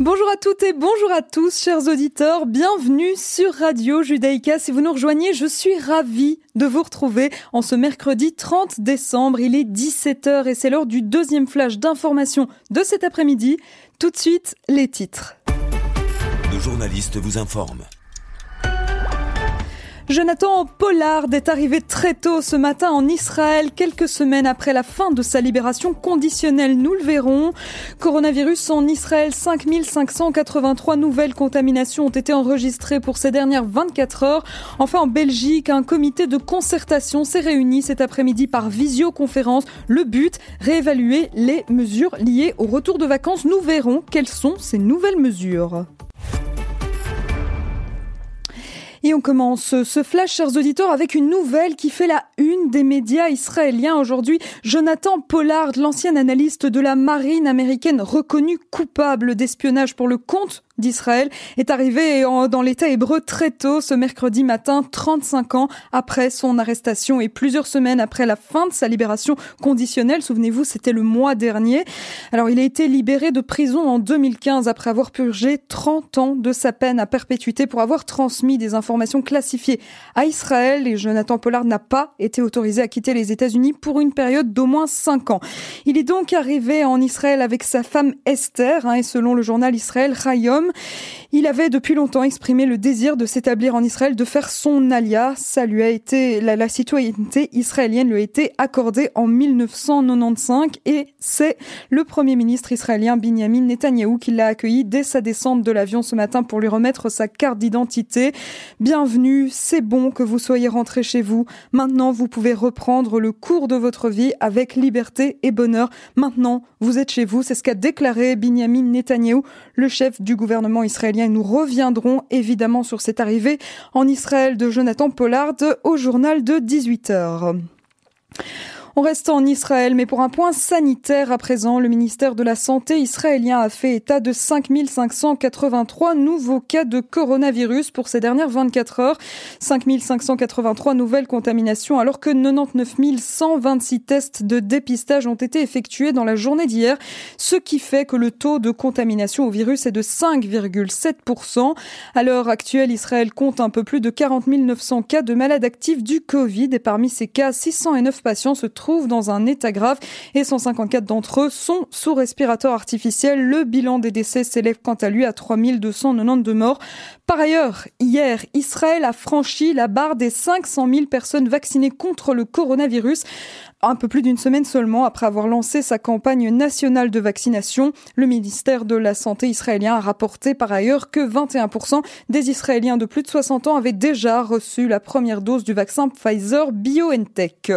Bonjour à toutes et bonjour à tous, chers auditeurs. Bienvenue sur Radio Judaïka. Si vous nous rejoignez, je suis ravie de vous retrouver en ce mercredi 30 décembre. Il est 17h et c'est l'heure du deuxième flash d'information de cet après-midi. Tout de suite, les titres. Nos journalistes vous informent. Jonathan Pollard est arrivé très tôt ce matin en Israël, quelques semaines après la fin de sa libération conditionnelle. Nous le verrons. Coronavirus en Israël, 5583 nouvelles contaminations ont été enregistrées pour ces dernières 24 heures. Enfin, en Belgique, un comité de concertation s'est réuni cet après-midi par visioconférence. Le but, réévaluer les mesures liées au retour de vacances. Nous verrons quelles sont ces nouvelles mesures. Et on commence ce flash, chers auditeurs, avec une nouvelle qui fait la une des médias israéliens aujourd'hui. Jonathan Pollard, l'ancien analyste de la marine américaine reconnu coupable d'espionnage pour le compte d'Israël est arrivé dans l'État hébreu très tôt ce mercredi matin, 35 ans après son arrestation et plusieurs semaines après la fin de sa libération conditionnelle. Souvenez-vous, c'était le mois dernier. Alors, il a été libéré de prison en 2015 après avoir purgé 30 ans de sa peine à perpétuité pour avoir transmis des informations classifiées à Israël et Jonathan Pollard n'a pas été autorisé à quitter les États-Unis pour une période d'au moins 5 ans. Il est donc arrivé en Israël avec sa femme Esther hein, et selon le journal Israël Hayom, il avait depuis longtemps exprimé le désir de s'établir en Israël, de faire son alias. Ça lui a été, la, citoyenneté israélienne lui a été accordée en 1995 et c'est le premier ministre israélien Benjamin Netanyahou qui l'a accueilli dès sa descente de l'avion ce matin pour lui remettre sa carte d'identité. Bienvenue, c'est bon que vous soyez rentré chez vous. Maintenant, vous pouvez reprendre le cours de votre vie avec liberté et bonheur. Maintenant, vous êtes chez vous. C'est ce qu'a déclaré Benjamin Netanyahou, le chef du gouvernement israélien. Nous reviendrons évidemment sur cette arrivée en Israël de Jonathan Pollard au journal de 18 heures. On reste en Israël, mais pour un point sanitaire à présent, le ministère de la Santé israélien a fait état de 5583 nouveaux cas de coronavirus pour ces dernières 24 heures. 5583 nouvelles contaminations, alors que 99 126 tests de dépistage ont été effectués dans la journée d'hier, ce qui fait que le taux de contamination au virus est de 5,7%. À l'heure actuelle, Israël compte un peu plus de 40 900 cas de malades actifs du Covid et parmi ces cas, 609 patients se trouvent dans un état grave et 154 d'entre eux sont sous respirateur artificiel. Le bilan des décès s'élève quant à lui à 3292 morts. Par ailleurs, hier, Israël a franchi la barre des 500 000 personnes vaccinées contre le coronavirus un peu plus d'une semaine seulement après avoir lancé sa campagne nationale de vaccination. Le ministère de la Santé israélien a rapporté par ailleurs que 21% des Israéliens de plus de 60 ans avaient déjà reçu la première dose du vaccin Pfizer BioNTech.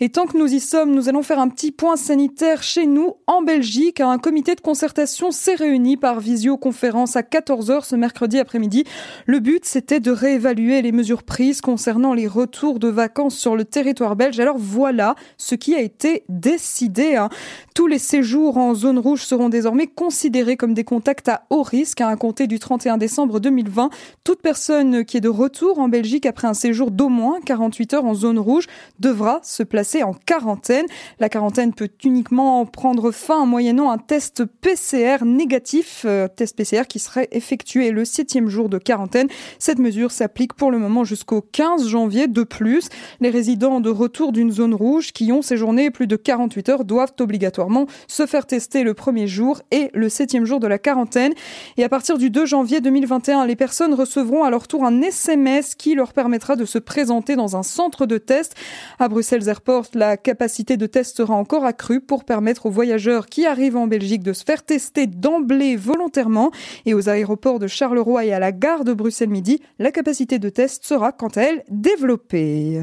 Et tant que nous y sommes, nous allons faire un petit point sanitaire chez nous en Belgique. Un comité de concertation s'est réuni par visioconférence à 14h ce mercredi après-midi. Le but, c'était de réévaluer les mesures prises concernant les retours de vacances sur le territoire belge. Alors voilà ce qui a été décidé. Hein. Tous les séjours en zone rouge seront désormais considérés comme des contacts à haut risque à compter du 31 décembre 2020. Toute personne qui est de retour en Belgique après un séjour d'au moins 48 heures en zone rouge devra se placer en quarantaine. La quarantaine peut uniquement prendre fin en moyennant un test PCR négatif, euh, test PCR qui serait effectué le septième jour de quarantaine. Cette mesure s'applique pour le moment jusqu'au 15 janvier. De plus, les résidents de retour d'une zone rouge qui ont séjourné plus de 48 heures doivent obligatoirement se faire tester le premier jour et le septième jour de la quarantaine. Et à partir du 2 janvier 2021, les personnes recevront à leur tour un SMS qui leur permettra de se présenter dans un centre de test. À Bruxelles Airport, la capacité de test sera encore accrue pour permettre aux voyageurs qui arrivent en Belgique de se faire tester d'emblée volontairement. Et aux aéroports de Charleroi et à la gare de Bruxelles Midi, la capacité de test sera quant à elle développée.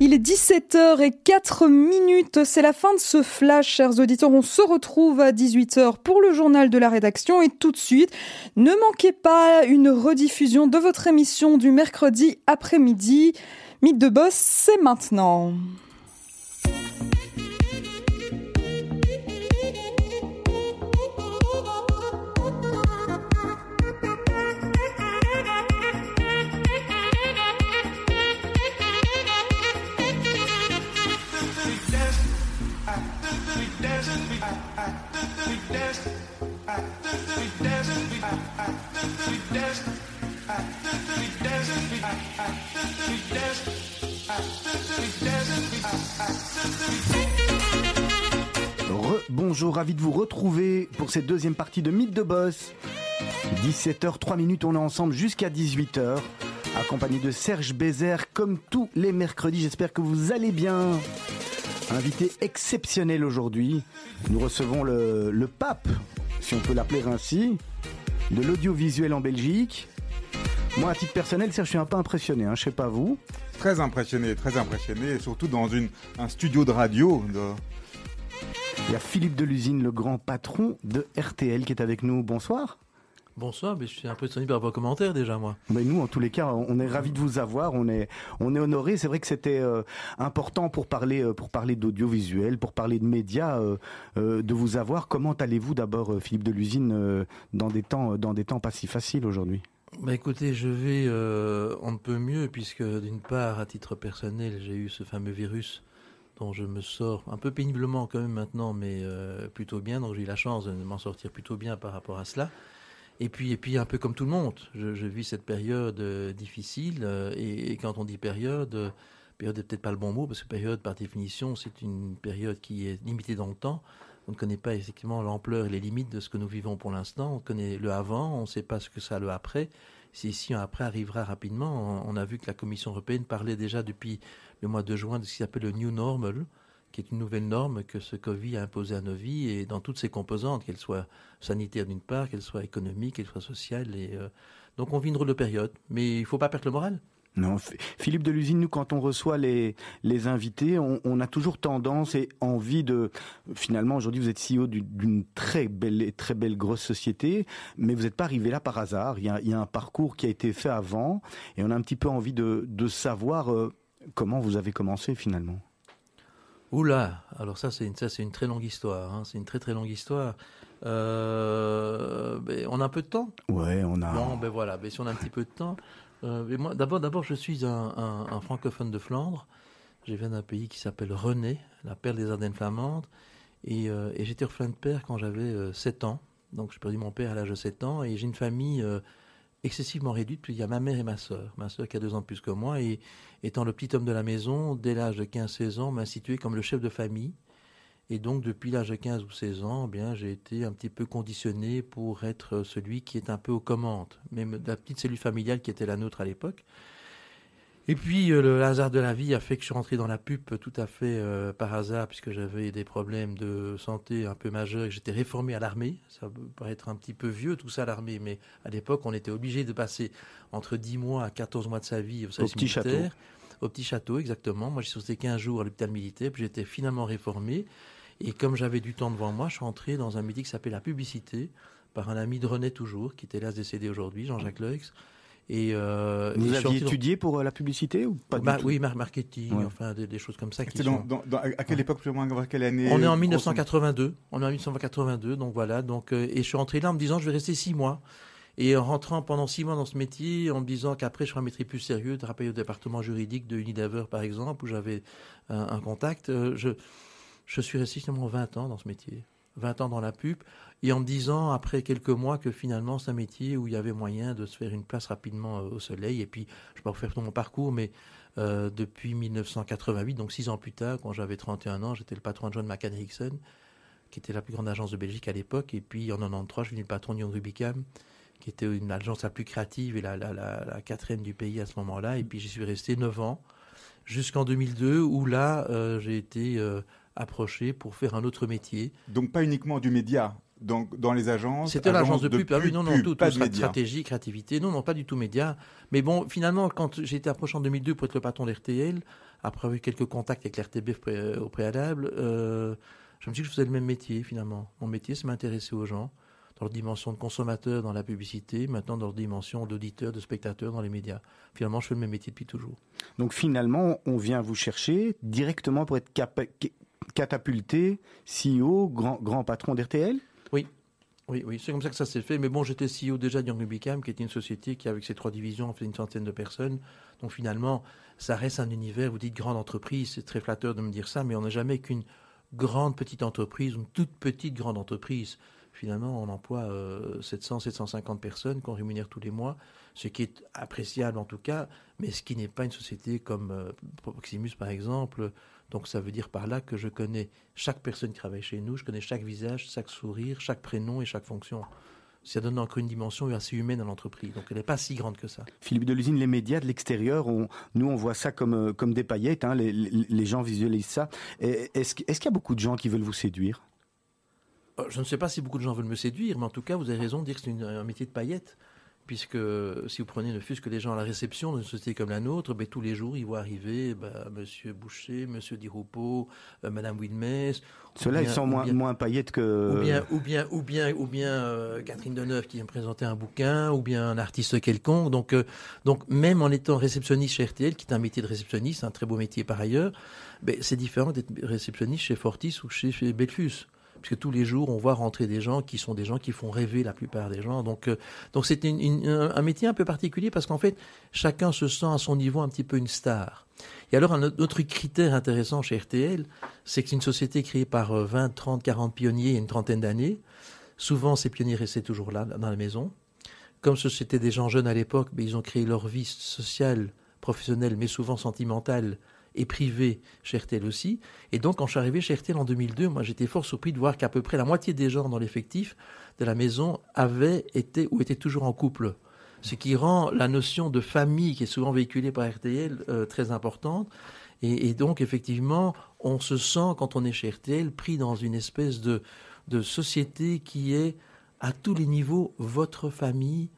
Il est 17h et 4 minutes. C'est la fin de ce flash, chers auditeurs. On se retrouve à 18h pour le journal de la rédaction et tout de suite, ne manquez pas une rediffusion de votre émission du mercredi après-midi. Mythe de boss, c'est maintenant. Bonjour, ravi de vous retrouver pour cette deuxième partie de Mythe de Boss. 17h, 3 minutes, on est ensemble jusqu'à 18h, accompagné de Serge Bézère, comme tous les mercredis. J'espère que vous allez bien. Invité exceptionnel aujourd'hui, nous recevons le, le pape, si on peut l'appeler ainsi, de l'audiovisuel en Belgique. Moi, à titre personnel, je suis un peu impressionné, hein, je sais pas vous. Très impressionné, très impressionné, surtout dans une, un studio de radio. De... Il y a Philippe Delusine, le grand patron de RTL, qui est avec nous. Bonsoir. Bonsoir, mais je suis un peu étonné par vos commentaires déjà, moi. Mais nous, en tous les cas, on est ravis de vous avoir. On est, on est honoré. C'est vrai que c'était euh, important pour parler, euh, pour parler d'audiovisuel, pour parler de médias, euh, de vous avoir. Comment allez-vous d'abord, Philippe Delusine, dans des temps, dans des temps pas si faciles aujourd'hui? Bah écoutez, je vais, on ne peut mieux, puisque d'une part, à titre personnel, j'ai eu ce fameux virus dont je me sors un peu péniblement quand même maintenant, mais plutôt bien. Donc j'ai eu la chance de m'en sortir plutôt bien par rapport à cela. Et puis, et puis un peu comme tout le monde, je, vis cette période euh, difficile. Euh, et, quand on dit période, euh, période n'est peut-être pas le bon mot, parce que période, par définition, c'est une période qui est limitée dans le temps. On ne connaît pas effectivement l'ampleur et les limites de ce que nous vivons pour l'instant. On connaît le avant, on ne sait pas ce que ça le après. Si, si un après arrivera rapidement, on, on, a vu que la Commission européenne parlait déjà depuis le mois de juin de ce qui s'appelle le New Normal, qui est une nouvelle norme que ce Covid a imposée à nos vies et dans toutes ses composantes, qu'elles soient sanitaires d'une part, qu'elles soient économiques, qu'elles soient sociales. Et, euh, donc on vit une drôle de période, mais il ne faut pas perdre le moral. Non, Philippe de l'usine, nous, quand on reçoit les, les invités, on, a toujours tendance et envie de. Finalement, aujourd'hui, vous êtes CEO d'une très belle, très belle grosse société, mais vous n'êtes pas arrivé là par hasard. Il y, a, il y, a, un parcours qui a été fait avant, et on a un petit peu envie de, de savoir euh, comment vous avez commencé finalement. Oula, alors ça c'est une, ça, une très longue histoire, hein. c'est une très très longue histoire. Euh, ben, on a un peu de temps? Ouais, on a. Bon, ben voilà, ben, si on a un petit peu de temps. Euh, moi, d'abord, d'abord, je suis un, un, un, francophone de Flandre. Je viens d'un pays qui s'appelle René, la perle des Ardennes flamandes. Et, euh, et j'étais orphelin de père quand j'avais 7 ans. Donc j'ai perdu mon père à l'âge de 7 ans. Et j'ai une famille excessivement réduite, puis il y a ma mère et ma sœur. Ma sœur qui a deux ans de plus que moi, et étant le petit homme de la maison, dès l'âge de 15-16 ans, m'a institué comme le chef de famille. Et donc, depuis l'âge de 15 ou 16 ans, eh bien, j'ai été un petit peu conditionné pour être celui qui est un peu aux commandes. Même la petite cellule familiale qui était la nôtre à l'époque, et puis euh, le hasard de la vie a fait que je suis rentré dans la pub tout à fait euh, par hasard puisque j'avais des problèmes de santé un peu majeurs et que j'étais réformé à l'armée. Ça peut paraître un petit peu vieux tout ça l'armée, mais à l'époque on était obligé de passer entre 10 mois à 14 mois de sa vie au service au petit militaire. Château. Au petit château, exactement. Moi j'ai resté 15 jours à l'hôpital militaire, puis j'étais finalement réformé. Et comme j'avais du temps devant moi, je suis entré dans un métier qui s'appelait la publicité par un ami de René toujours, qui est hélas décédé aujourd'hui, Jean-Jacques Leux. Et euh, vous et aviez étudié dans... pour euh, la publicité ou pas bah, du tout Oui, marketing, ouais. enfin des, des, choses comme ça. Qui dans, sont... dans, dans, à quelle époque plus ou moins quelle année On est en 1982. On est en 1982, donc voilà. Donc euh, et je suis rentré là en me disant je vais rester six mois. Et en rentrant pendant six mois dans ce métier, en me disant qu'après je ferai un métier plus sérieux, de travailler au département juridique de Unilever par exemple, où j'avais un, un, contact, euh, je, je suis resté finalement 20 ans dans ce métier. 20 ans dans la pub, et en me disant après quelques mois que finalement c'est un métier où il y avait moyen de se faire une place rapidement euh, au soleil. Et puis, je ne vais pas vous faire tout mon parcours, mais euh, depuis 1988, donc six ans plus tard, quand j'avais 31 ans, j'étais le patron de John McCann qui était la plus grande agence de Belgique à l'époque. Et puis en 93, je suis devenu le patron de Young Rubicam, qui était une agence la plus créative et la, la, la, quatrième du pays à ce moment-là. Et puis j'y suis resté 9 ans, jusqu'en 2002, où là, euh, j'ai été... approché pour faire un autre métier. Donc pas uniquement du média donc dans les agences C'était l'agence de, de pub. pub. Ah oui, non, non, pub, tout, pas tout de média. stratégie, créativité. Non, non, pas du tout média. Mais bon, finalement, quand j'ai été approché en 2002 pour être le patron d'RTL, après avoir eu quelques contacts avec l'RTB pré au préalable, euh, je me suis dit que je faisais le même métier finalement. Mon métier, c'est m'intéresser aux gens dans leur dimension de consommateur dans la publicité, maintenant dans leur dimension d'auditeur, de spectateur dans les médias. Finalement, je fais le même métier depuis toujours. Donc finalement, on vient vous chercher directement pour être catapulté, CEO, grand, grand patron d'RTL Oui. Oui, oui, c'est comme ça que ça s'est fait. Mais bon, j'étais CEO déjà de qui était une société qui, avec ses trois divisions, fait une centaine de personnes. Donc finalement, ça reste un univers, vous dites grande entreprise, c'est très flatteur de me dire ça, mais on n'a jamais qu'une grande petite entreprise, une toute petite grande entreprise. Finalement, on emploie 700, 750 personnes qu'on rémunère tous les mois, ce qui est appréciable en tout cas, mais ce qui n'est pas une société comme Proximus par exemple. Donc ça veut dire par là que je connais chaque personne qui travaille chez nous, je connais chaque visage, chaque sourire, chaque prénom et chaque fonction ça donne encore une dimension assez humaine à l'entreprise. Donc elle n'est pas si grande que ça. Philippe Delusine, les médias de l'extérieur, nous on voit ça comme, euh, comme des paillettes, hein, les, gens visualisent ça. Est-ce qu'il y a beaucoup de gens qui veulent vous séduire? Euh, Je ne sais pas si beaucoup de gens veulent me séduire, mais en tout cas vous avez raison de dire que c'est un métier de paillettes puisque si vous prenez ne fût-ce que les gens à la réception d'une société comme la nôtre, ben, tous les jours, ils voient arriver ben, Monsieur Boucher, Monsieur Diroupeau, euh, Madame Wilmès. Ceux-là, ils sont moins, moins paillettes que... Ou bien, ou bien, ou bien, ou bien euh, Catherine Deneuve qui vient présenter un bouquin, ou bien un artiste quelconque. Donc, euh, donc même en étant réceptionniste chez RTL, qui est un métier de réceptionniste, un très beau métier par ailleurs, ben, c'est différent d'être réceptionniste chez Fortis ou chez, chez Belfus puisque tous les jours, on voit rentrer des gens qui sont des gens qui font rêver la plupart des gens. Donc, euh, donc c'est un métier un peu particulier parce qu'en fait, chacun se sent à son niveau un petit peu une star. Et alors, un autre critère intéressant chez RTL, c'est que c'est une société créée par 20, 30, 40 pionniers a une trentaine d'années. Souvent, ces pionniers restaient toujours là, dans la maison. Comme c'était des gens jeunes à l'époque, mais ils ont créé leur vie sociale, professionnelle, mais souvent sentimentale, et privé chez RTL aussi. Et donc, quand je suis arrivé chez RTL en 2002, moi, j'étais fort surpris de voir qu'à peu près la moitié des gens dans l'effectif de la maison avaient été ou étaient toujours en couple. Ce qui rend la notion de famille, qui est souvent véhiculée par RTL, euh, très importante. Et, et, donc, effectivement, on se sent, quand on est chez RTL, pris dans une espèce de, de société qui est, à tous les niveaux, votre famille,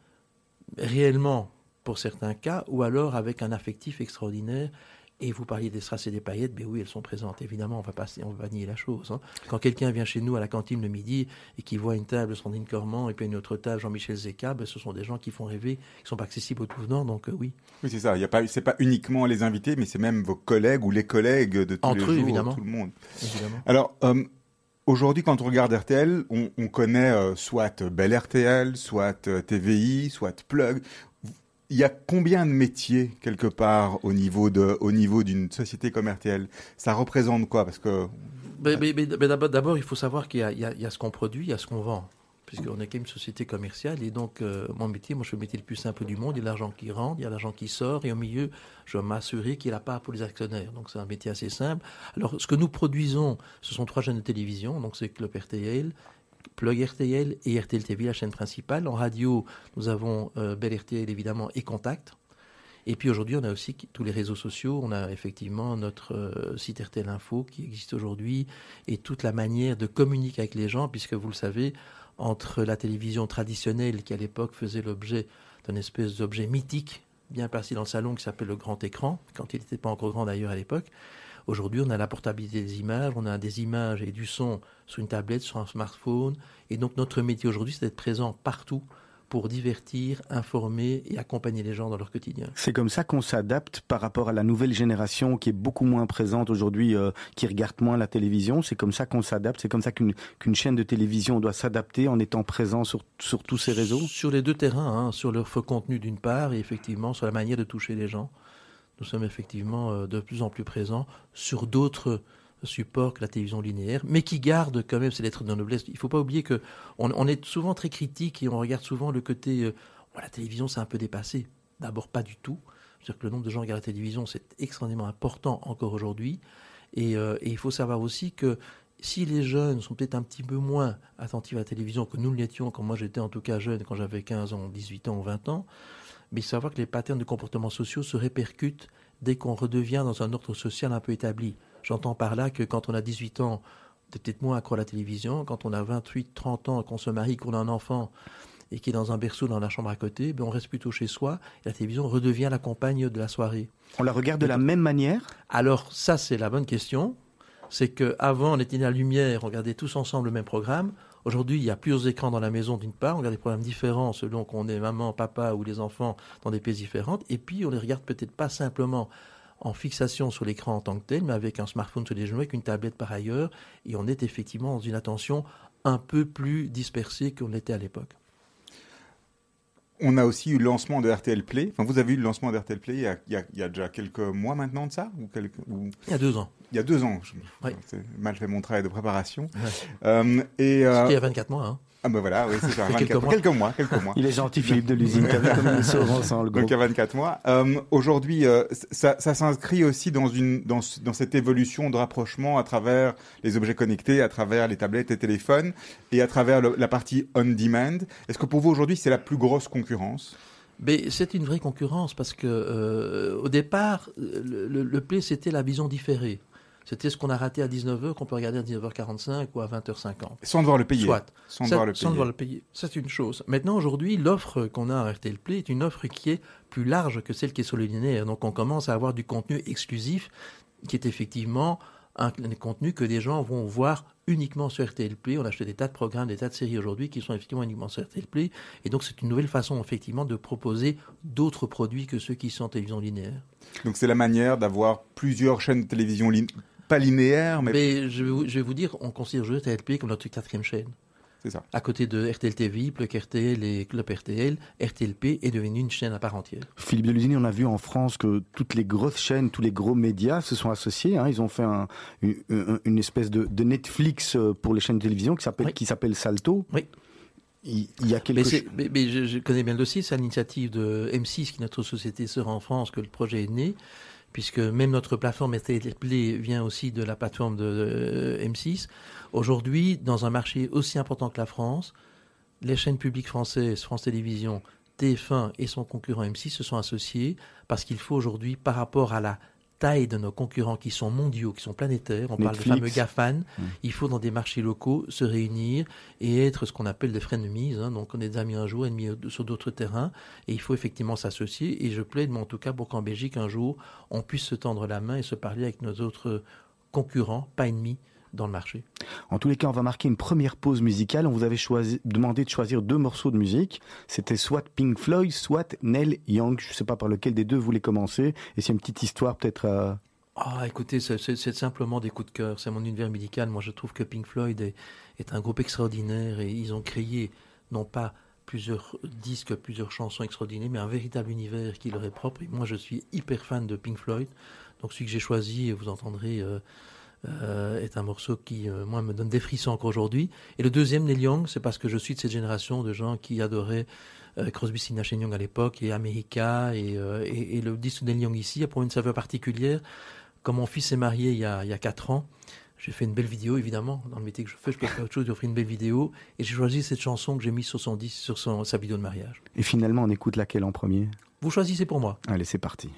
réellement, pour certains cas, ou alors avec un affectif extraordinaire et vous parliez des strass et des paillettes, ben oui, elles sont présentes. Évidemment, on va pas, on va nier la chose. Hein. Quand quelqu'un vient chez nous à la cantine le midi et qui voit une table Sandrine Cormand et puis une autre table Jean-Michel Zeka, ben, ce sont des gens qui font rêver, qui sont pas accessibles aux tout venants, donc euh, oui. Oui, c'est ça. Il y a pas, c'est pas uniquement les invités, mais c'est même vos collègues ou les collègues de tous Entre les eux, évidemment. tout le monde. Évidemment. Alors. Euh, Aujourd'hui, quand on regarde RTL, on, on connaît euh, soit Belle RTL, soit TVI, soit Plug il y a combien de métiers quelque part au niveau de au niveau d'une société comme RTL Ça représente quoi? Parce que d'abord, il faut savoir qu'il y, a ce qu'on produit, il y a ce qu'on vend, puisqu'on est quand même une société commerciale et donc euh, mon métier, moi je fais le métier le plus simple du monde. Il y a l'argent qui rentre, il y a l'argent qui sort et au milieu, je m'assurer qu'il n'y a pas pour les actionnaires. Donc c'est un métier assez simple. Alors ce que nous produisons, ce sont trois chaînes de télévision, donc c'est Club RTL, Plug RTL et RTL TV, la chaîne principale. En radio, nous avons euh, Bel RTL évidemment et Contact. Et puis aujourd'hui, on a aussi tous les réseaux sociaux. On a effectivement notre euh, site RTL Info qui existe aujourd'hui et toute la manière de communiquer avec les gens, puisque vous le savez, entre la télévision traditionnelle qui à l'époque faisait l'objet d'un espèce d'objet mythique bien placé dans le salon qui s'appelle le grand écran, quand il n'était pas encore grand d'ailleurs à l'époque, Aujourd'hui, on a la portabilité des images, on a des images et du son sur une tablette, sur un smartphone. Et donc, notre métier aujourd'hui, c'est d'être présent partout pour divertir, informer et accompagner les gens dans leur quotidien. C'est comme ça qu'on s'adapte par rapport à la nouvelle génération qui est beaucoup moins présente aujourd'hui, euh, qui regarde moins la télévision. C'est comme ça qu'on s'adapte. C'est comme ça qu'une qu'une chaîne de télévision doit s'adapter en étant présent sur, sur tous ces réseaux. Sur les deux terrains, hein, sur leur faux contenu d'une part et effectivement sur la manière de toucher les gens nous sommes effectivement euh, de plus en plus présents sur d'autres supports que la télévision linéaire, mais qui gardent quand même ces lettres de noblesse. Il ne faut pas oublier que on, est souvent très critique et on regarde souvent le côté euh, la télévision c'est un peu dépassé. D'abord pas du tout. C'est-à-dire que le nombre de gens qui regardent la télévision c'est extrêmement important encore aujourd'hui. Et, euh, et, il faut savoir aussi que si les jeunes sont peut-être un petit peu moins attentifs à la télévision que nous l'étions quand moi j'étais en tout cas jeune, quand j'avais 15 ans, 18 ans ou 20 ans, mais savoir que les patterns de comportements sociaux se répercutent dès qu'on redevient dans un ordre social un peu établi. J'entends par là que quand on a 18 ans, on est peut-être moins accro à la télévision. Quand on a 28, 30 ans, qu'on se marie, qu'on a un enfant et qui est dans un berceau dans la chambre à côté, ben on reste plutôt chez soi. Et la télévision redevient la compagne de la soirée. On la regarde de la même manière? Alors ça, c'est la bonne question. C'est qu'avant, on était à la lumière, on regardait tous ensemble le même programme. Aujourd'hui, il y a plusieurs écrans dans la maison d'une part, on regarde des programmes différents selon qu'on est maman, papa ou les enfants dans des pays différents, et puis on les regarde peut-être pas simplement en fixation sur l'écran en tant que tel, mais avec un smartphone sur les genoux, avec une tablette par ailleurs, et on est effectivement dans une attention un peu plus dispersée qu'on l'était à l'époque. On a aussi eu le lancement de RTL Play. Enfin, vous avez eu le lancement de RTL Play il y a, il y a- il y a déjà quelques mois maintenant de ça ou quelques, ou- Il y a deux ans. Il y a deux ans. Je- Oui. C'est mal fait mon travail de préparation. Ouais. Euh, et euh, C'était il y a 24 mois. Hein. ah ben voilà, oui, c'est ça. Il y a quelques 24 mois. quelques mois, quelques mois. Il est gentil, Philippe de l'usine. Donc il y a 24 mois. Euh, Aujourd'hui, euh, ça, ça s'inscrit aussi dans une dans, ce- dans cette évolution de rapprochement à travers les objets connectés, à travers les tablettes et téléphones, et à travers le- la partie on demand. Est-ce que pour vous aujourd'hui c'est la plus grosse concurrence? Mais c'est une vraie concurrence parce que euh, au départ, le, le- le play c'était la vision différée. C'était ce qu'on a raté à 19h qu'on peut regarder à 19h45 ou à 20h50. Sans devoir le payer. Soit. Sans Ça- devoir le sans payer. devoir le payer. Ça, c'est une chose. Maintenant, aujourd'hui, l'offre qu'on a à RTL Play est une offre qui est plus large que celle qui est sur le linéaire. Donc, on commence à avoir du contenu exclusif qui est effectivement un, un contenu que des gens vont voir uniquement sur RTL Play. On a acheté des tas de programmes, des tas de séries aujourd'hui qui sont effectivement uniquement sur RTL Play. Et donc, c'est une nouvelle façon, effectivement, de proposer d'autres produits que ceux qui sont en télévision linéaire. Donc c'est la manière d'avoir plusieurs chaînes de télévision lin- pas linéaires, mais, Mais je vais, vous, je vais vous dire, on considère aujourd'hui RTL Play comme notre quatrième chaîne. c'est ça. À côté de RTL TV, Plug RTL et Club RTL, RTLP est devenu une chaîne à part entière. Philippe Delusini, on a vu en France que toutes les grosses chaînes, tous les gros médias se sont associés. hein. Ils ont fait un- une, espèce de, de Netflix euh, pour les chaînes de télévision qui s'appelle Oui. qui s'appelle Salto. Oui. Il, il y a quelque mais- mais je, je connais bien le dossier, c'est à l'initiative de M6, qui est notre société sœur en France, que le projet est né, puisque même notre plateforme RTL vient aussi de la plateforme de euh, M6. Aujourd'hui, dans un marché aussi important que la France, les chaînes publiques françaises, France Télévisions, TF1 et son concurrent M6 se sont associés parce qu'il faut aujourd'hui, par rapport à la taille de nos concurrents qui sont mondiaux, qui sont planétaires, on parle de fameux GAFAN, il faut dans des marchés locaux se réunir et être ce qu'on appelle des frenemies. Hein, donc on est des amis un jour, ennemis sur d'autres terrains, et il faut effectivement s'associer. Et je plaide, moi en tout cas, pour qu'en Belgique, un jour, on puisse se tendre la main et se parler avec nos autres concurrents, pas ennemis, dans le marché. En tous les cas, on va marquer une première pause musicale. On vous avait demandé de choisir deux morceaux de musique. C'était soit Pink Floyd, soit Neil Young. Je ne sais pas par lequel des deux vous voulez commencer. Et c'est une petite histoire peut-être. euh, Ah, écoutez, c'est- simplement des coups de cœur. C'est mon univers médical. Moi, je trouve que Pink Floyd est, est un groupe extraordinaire et ils ont créé, non pas plusieurs disques, plusieurs chansons extraordinaires, mais un véritable univers qui leur est propre. Et moi, je suis hyper fan de Pink Floyd. Donc, celui que j'ai choisi, vous entendrez, euh, euh, est un morceau qui, euh, moi, me donne des frissons encore aujourd'hui. Et le deuxième, Neil Young, c'est parce que je suis de cette génération de gens qui adoraient euh, Crosby, Stills, Young à l'époque et America et, euh, et, et le disque de Neil Young ici a pour une saveur particulière. Comme mon fils est marié il y a, il y a 4 ans, j'ai fait une belle vidéo, évidemment. Dans le métier que je fais, je peux faire autre chose d'offrir une belle vidéo. Et j'ai choisi cette chanson que j'ai mise sur son sur son, sa vidéo de mariage. Et finalement, on écoute laquelle en premier? Vous choisissez pour moi. Allez, c'est parti.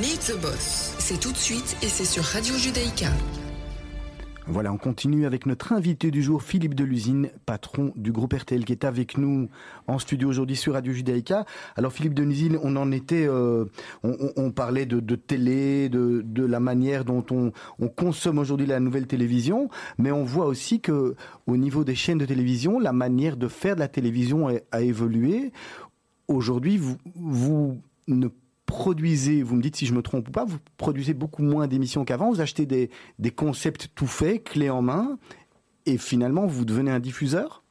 Meet the Boss. C'est tout de suite et c'est sur Radio Judaïka. Voilà, on continue avec notre invité du jour, Philippe Delusine, patron du groupe RTL, qui est avec nous en studio aujourd'hui sur Radio Judaïka. Alors Philippe Delusine, on en était, euh, on, parlait de, télé, de, la manière dont on, on consomme aujourd'hui la nouvelle télévision, mais on voit aussi que au niveau des chaînes de télévision, la manière de faire de la télévision a, a évolué. Aujourd'hui, vous, vous ne produisez, vous me dites si je me trompe ou pas, vous produisez beaucoup moins d'émissions qu'avant, vous achetez des, concepts tout faits, clés en main, et finalement vous devenez un diffuseur?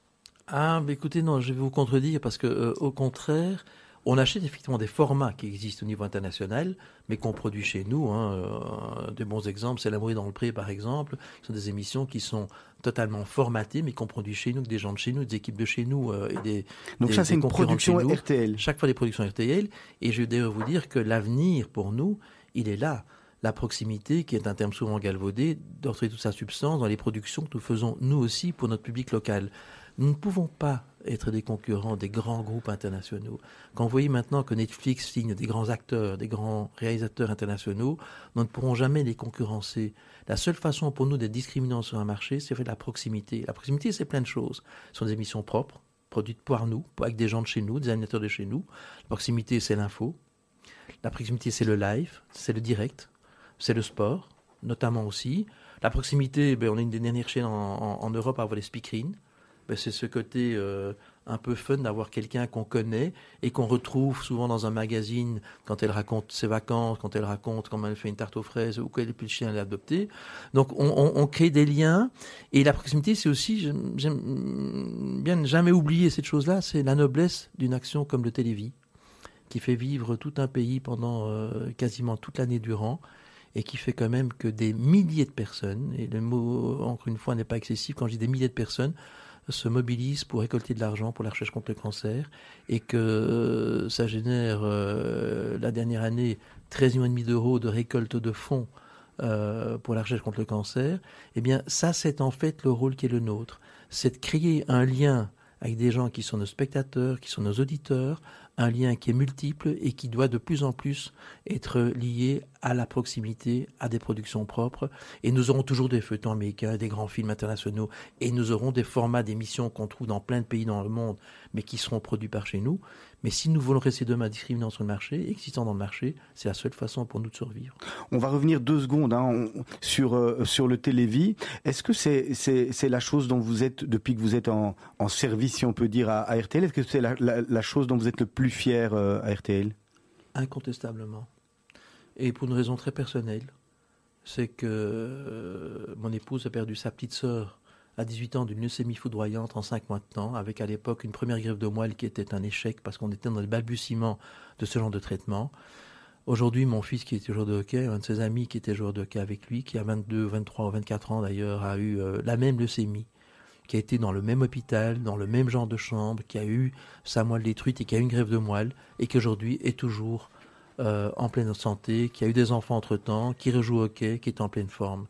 Ah, mais écoutez, non, je vais vous contredire parce que, euh, au contraire, on achète effectivement des formats qui existent au niveau international, mais qu'on produit chez nous. Hein. Euh, des bons exemples, c'est L'amour est dans le pré, par exemple. Ce sont des émissions qui sont totalement formatées, mais qu'on produit chez nous, des gens de chez nous, des équipes de chez nous euh, et des. Donc des- ça c'est une production nous. RTL. Chaque fois des productions RTL. Et je vais d'ailleurs vous dire que l'avenir pour nous, il est là. La proximité, qui est un terme souvent galvaudé, doit retrouver toute sa substance dans les productions que nous faisons nous aussi pour notre public local. Nous ne pouvons pas être des concurrents des grands groupes internationaux. Quand vous voyez maintenant que Netflix signe des grands acteurs, des grands réalisateurs internationaux, nous ne pourrons jamais les concurrencer. La seule façon pour nous d'être discriminants sur un marché, c'est de la proximité. La proximité, c'est plein de choses. Ce sont des émissions propres, produites par nous, avec des gens de chez nous, des animateurs de chez nous. La proximité, c'est l'info. La proximité, c'est le live, c'est le direct, c'est le sport, notamment aussi. La proximité, ben, on est une des dernières chaînes en Europe à avoir les speakerines. Ben, c'est ce côté euh, un peu fun d'avoir quelqu'un qu'on connaît et qu'on retrouve souvent dans un magazine quand elle raconte ses vacances, quand elle raconte comment elle fait une tarte aux fraises ou quel chien elle a adopté. Donc on, crée des liens et la proximité c'est aussi, j'aime bien ne jamais oublier cette chose-là, c'est la noblesse d'une action comme le Télévis qui fait vivre tout un pays pendant euh, quasiment toute l'année durant et qui fait quand même que des milliers de personnes, et le mot encore une fois n'est pas excessif quand je dis des milliers de personnes, se mobilisent pour récolter de l'argent pour la recherche contre le cancer et que euh, ça génère euh, la dernière année 13 millions d'euros de récolte de fonds euh, pour la recherche contre le cancer, eh bien ça c'est en fait le rôle qui est le nôtre, c'est de créer un lien avec des gens qui sont nos spectateurs, qui sont nos auditeurs, un lien qui est multiple et qui doit de plus en plus être lié à la proximité, à des productions propres. Et nous aurons toujours des feuilletons américains, des grands films internationaux, et nous aurons des formats d'émissions qu'on trouve dans plein de pays dans le monde, mais qui seront produits par chez nous. Mais si nous voulons rester demain discriminants sur le marché, existants dans le marché, c'est la seule façon pour nous de survivre. On va revenir deux secondes hein, on- sur, euh, sur le Télévis. Est-ce que c'est c'est la chose dont vous êtes, depuis que vous êtes en, en service, si on peut dire, à, à RTL, est-ce que c'est la, la- la chose dont vous êtes le plus fier euh, à RTL Incontestablement. Et pour une raison très personnelle, c'est que euh, mon épouse a perdu sa petite sœur à 18 ans d'une leucémie foudroyante en 5 mois de temps, avec à l'époque une première greffe de moelle qui était un échec parce qu'on était dans le balbutiement de ce genre de traitement. Aujourd'hui, mon fils qui était joueur de hockey, un de ses amis qui était joueur de hockey avec lui, qui a 22, 23 ou 24 ans d'ailleurs, a eu euh, la même leucémie, qui a été dans le même hôpital, dans le même genre de chambre, qui a eu sa moelle détruite et qui a eu une greffe de moelle, et qui aujourd'hui est toujours euh, en pleine santé, qui a eu des enfants entre-temps, qui rejoue hockey, qui est en pleine forme.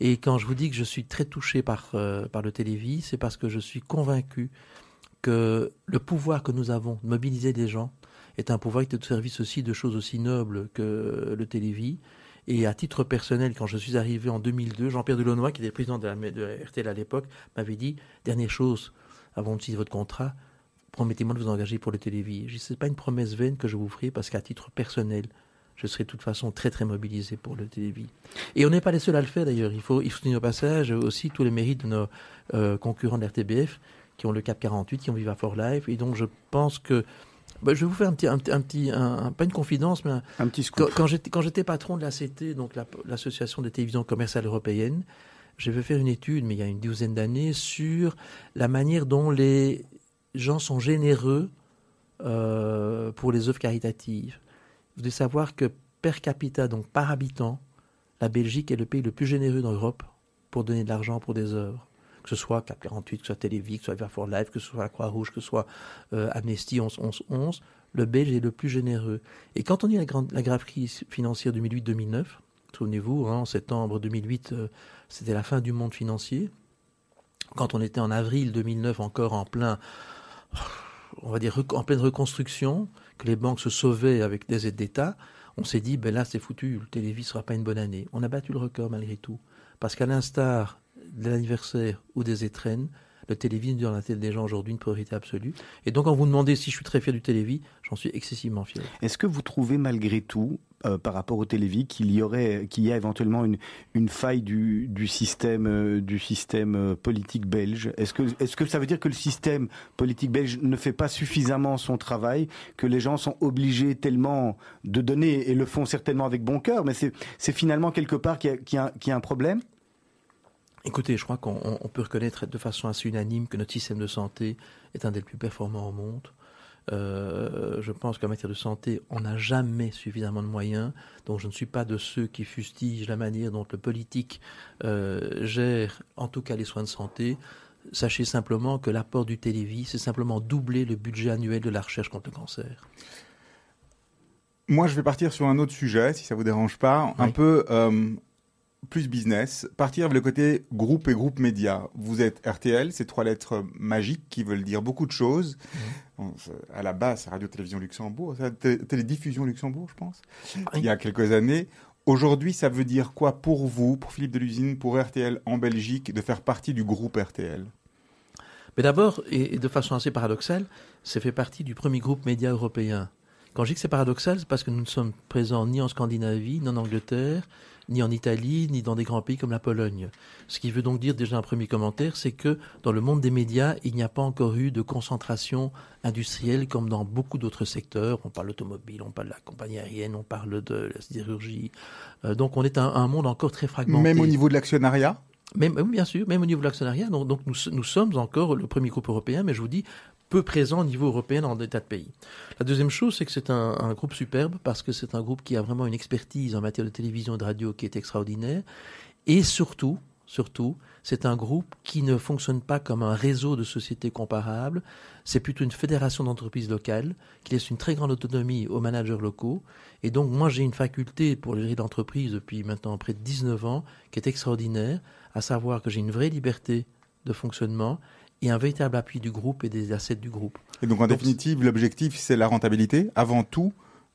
Et quand je vous dis que je suis très touché par, euh, par le télévis, c'est parce que je suis convaincu que le pouvoir que nous avons de mobiliser des gens est un pouvoir qui est au service aussi de choses aussi nobles que le télévis. Et à titre personnel, quand je suis arrivé en 2002, Jean-Pierre Delaunoy, qui était président de la RTL à l'époque, m'avait dit dernière chose, avant de signer votre contrat, promettez-moi de vous engager pour le télévis. Je dis, c'est pas une promesse vaine que je vous ferai, parce qu'à titre personnel, je serai de toute façon très très mobilisé pour le télévis. Et on n'est pas les seuls à le faire d'ailleurs. Il faut, il faut au passage aussi tous les mérites de nos euh, concurrents de l'RTBF qui ont le CAP 48, qui ont Viva for Life. Et donc je pense que bah, je vais vous faire un petit, un, petit- un petit, un- un- pas une confidence, mais un- Un petit scoop. quand, quand j'étais, patron de l'ACT, donc la- l'association des télévisions commerciales européennes, j'ai fait faire une étude, mais il y a une douzaine d'années, sur la manière dont les gens sont généreux euh, pour les œuvres caritatives. Vous devez savoir que per capita, donc par habitant, la Belgique est le pays le plus généreux d'Europe pour donner de l'argent pour des œuvres. Que ce soit CAP 48, que ce soit Télévis, que ce soit Viva for Life, que ce soit la Croix-Rouge, que ce soit euh, Amnesty 11 11 11, le Belge est le plus généreux. Et quand on dit la, la grave crise financière 2008-2009, souvenez-vous, hein, en septembre 2008, euh, c'était la fin du monde financier. Quand on était en avril 2009 encore en plein, on va dire, en pleine reconstruction, que les banques se sauvaient avec des aides d'État, on s'est dit, ben là c'est foutu, le Télévis sera pas une bonne année. On a battu le record malgré tout. Parce qu'à l'instar de l'anniversaire ou des étrennes, le Télévis dans la tête des gens aujourd'hui une priorité absolue? Et donc, quand vous demandez si je suis très fier du Télévis, j'en suis excessivement fier. Est-ce que vous trouvez malgré tout, euh, par rapport au Télévis, qu'il y aurait, qu'il y a éventuellement une, faille du, système, euh, du système euh, politique belge Est-ce que, est-ce que ça veut dire que le système politique belge ne fait pas suffisamment son travail, que les gens sont obligés tellement de donner et le font certainement avec bon cœur, mais c'est, finalement quelque part qu'il y a, a, a un problème? Écoutez, je crois qu'on on peut reconnaître de façon assez unanime que notre système de santé est un des plus performants au monde. Euh, je pense qu'en matière de santé, on n'a jamais suffisamment de moyens. Donc je ne suis pas de ceux qui fustigent la manière dont le politique euh, gère, en tout cas, les soins de santé. Sachez simplement que l'apport du Télévis, c'est simplement doubler le budget annuel de la recherche contre le cancer. Moi, je vais partir sur un autre sujet, si ça vous dérange pas, un peu euh, plus business. Partir avec le côté groupe et groupe média. Vous êtes RTL, ces trois lettres magiques qui veulent dire beaucoup de choses. C'est- à la base, c'est Radio-Télévision Luxembourg, Télédiffusion Luxembourg, je pense, il y a quelques années. Aujourd'hui, ça veut dire quoi pour vous, pour Philippe Delusine, pour RTL en Belgique, de faire partie du groupe RTL Mais d'abord, et et de façon assez paradoxale, c'est fait partie du premier groupe média européen. Quand je dis que c'est paradoxal, c'est parce que nous ne sommes présents ni en Scandinavie, ni en Angleterre, ni en Italie, ni dans des grands pays comme la Pologne. Ce qui veut donc dire déjà un premier commentaire, c'est que dans le monde des médias, il n'y a pas encore eu de concentration industrielle comme dans beaucoup d'autres secteurs. On parle d'automobile, on parle de la compagnie aérienne, on parle de la sidérurgie. Euh, donc on est un, un monde encore très fragmenté. Même au niveau de l'actionnariat? Même, oui, bien sûr, même au niveau de l'actionnariat. Donc, donc nous, nous sommes encore le premier groupe européen, mais je vous dis, peu présent au niveau européen dans des tas de pays. La deuxième chose, c'est que c'est un, groupe superbe parce que c'est un groupe qui a vraiment une expertise en matière de télévision et de radio qui est extraordinaire. Et surtout, surtout, c'est un groupe qui ne fonctionne pas comme un réseau de sociétés comparables. C'est plutôt une fédération d'entreprises locales qui laisse une très grande autonomie aux managers locaux. Et donc, moi, j'ai une faculté pour gérer d'entreprise depuis maintenant près de 19 ans qui est extraordinaire, à savoir que j'ai une vraie liberté de fonctionnement et un véritable appui du groupe et des assets du groupe. Et donc, en Donc, définitive, l'objectif, c'est la rentabilité, avant tout,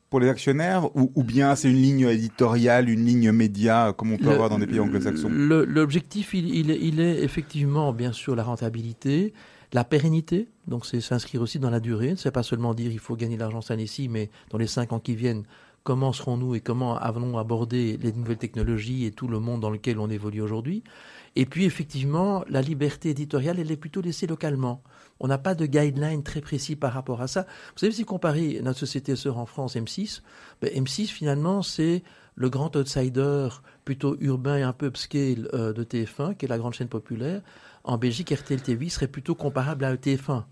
pour les actionnaires, ou, ou bien c'est une ligne éditoriale, une ligne média, comme on peut Le- avoir dans des pays anglo-saxons? L'objectif, il, il est effectivement, bien sûr, la rentabilité, la pérennité, donc c'est s'inscrire aussi dans la durée. C'est pas seulement dire il faut gagner de l'argent cette année-ci, mais dans les cinq ans qui viennent, comment serons-nous et comment allons aborder les nouvelles technologies et tout le monde dans lequel on évolue aujourd'hui. Et puis, effectivement, la liberté éditoriale, elle est plutôt laissée localement. On n'a pas de guideline très précis par rapport à ça. Vous savez, si comparez notre société sœur en France, M6, ben, M6, finalement, c'est le grand outsider plutôt urbain et un peu upscale euh, de TF1, qui est la grande chaîne populaire. En Belgique, RTL TV serait plutôt comparable à TF1,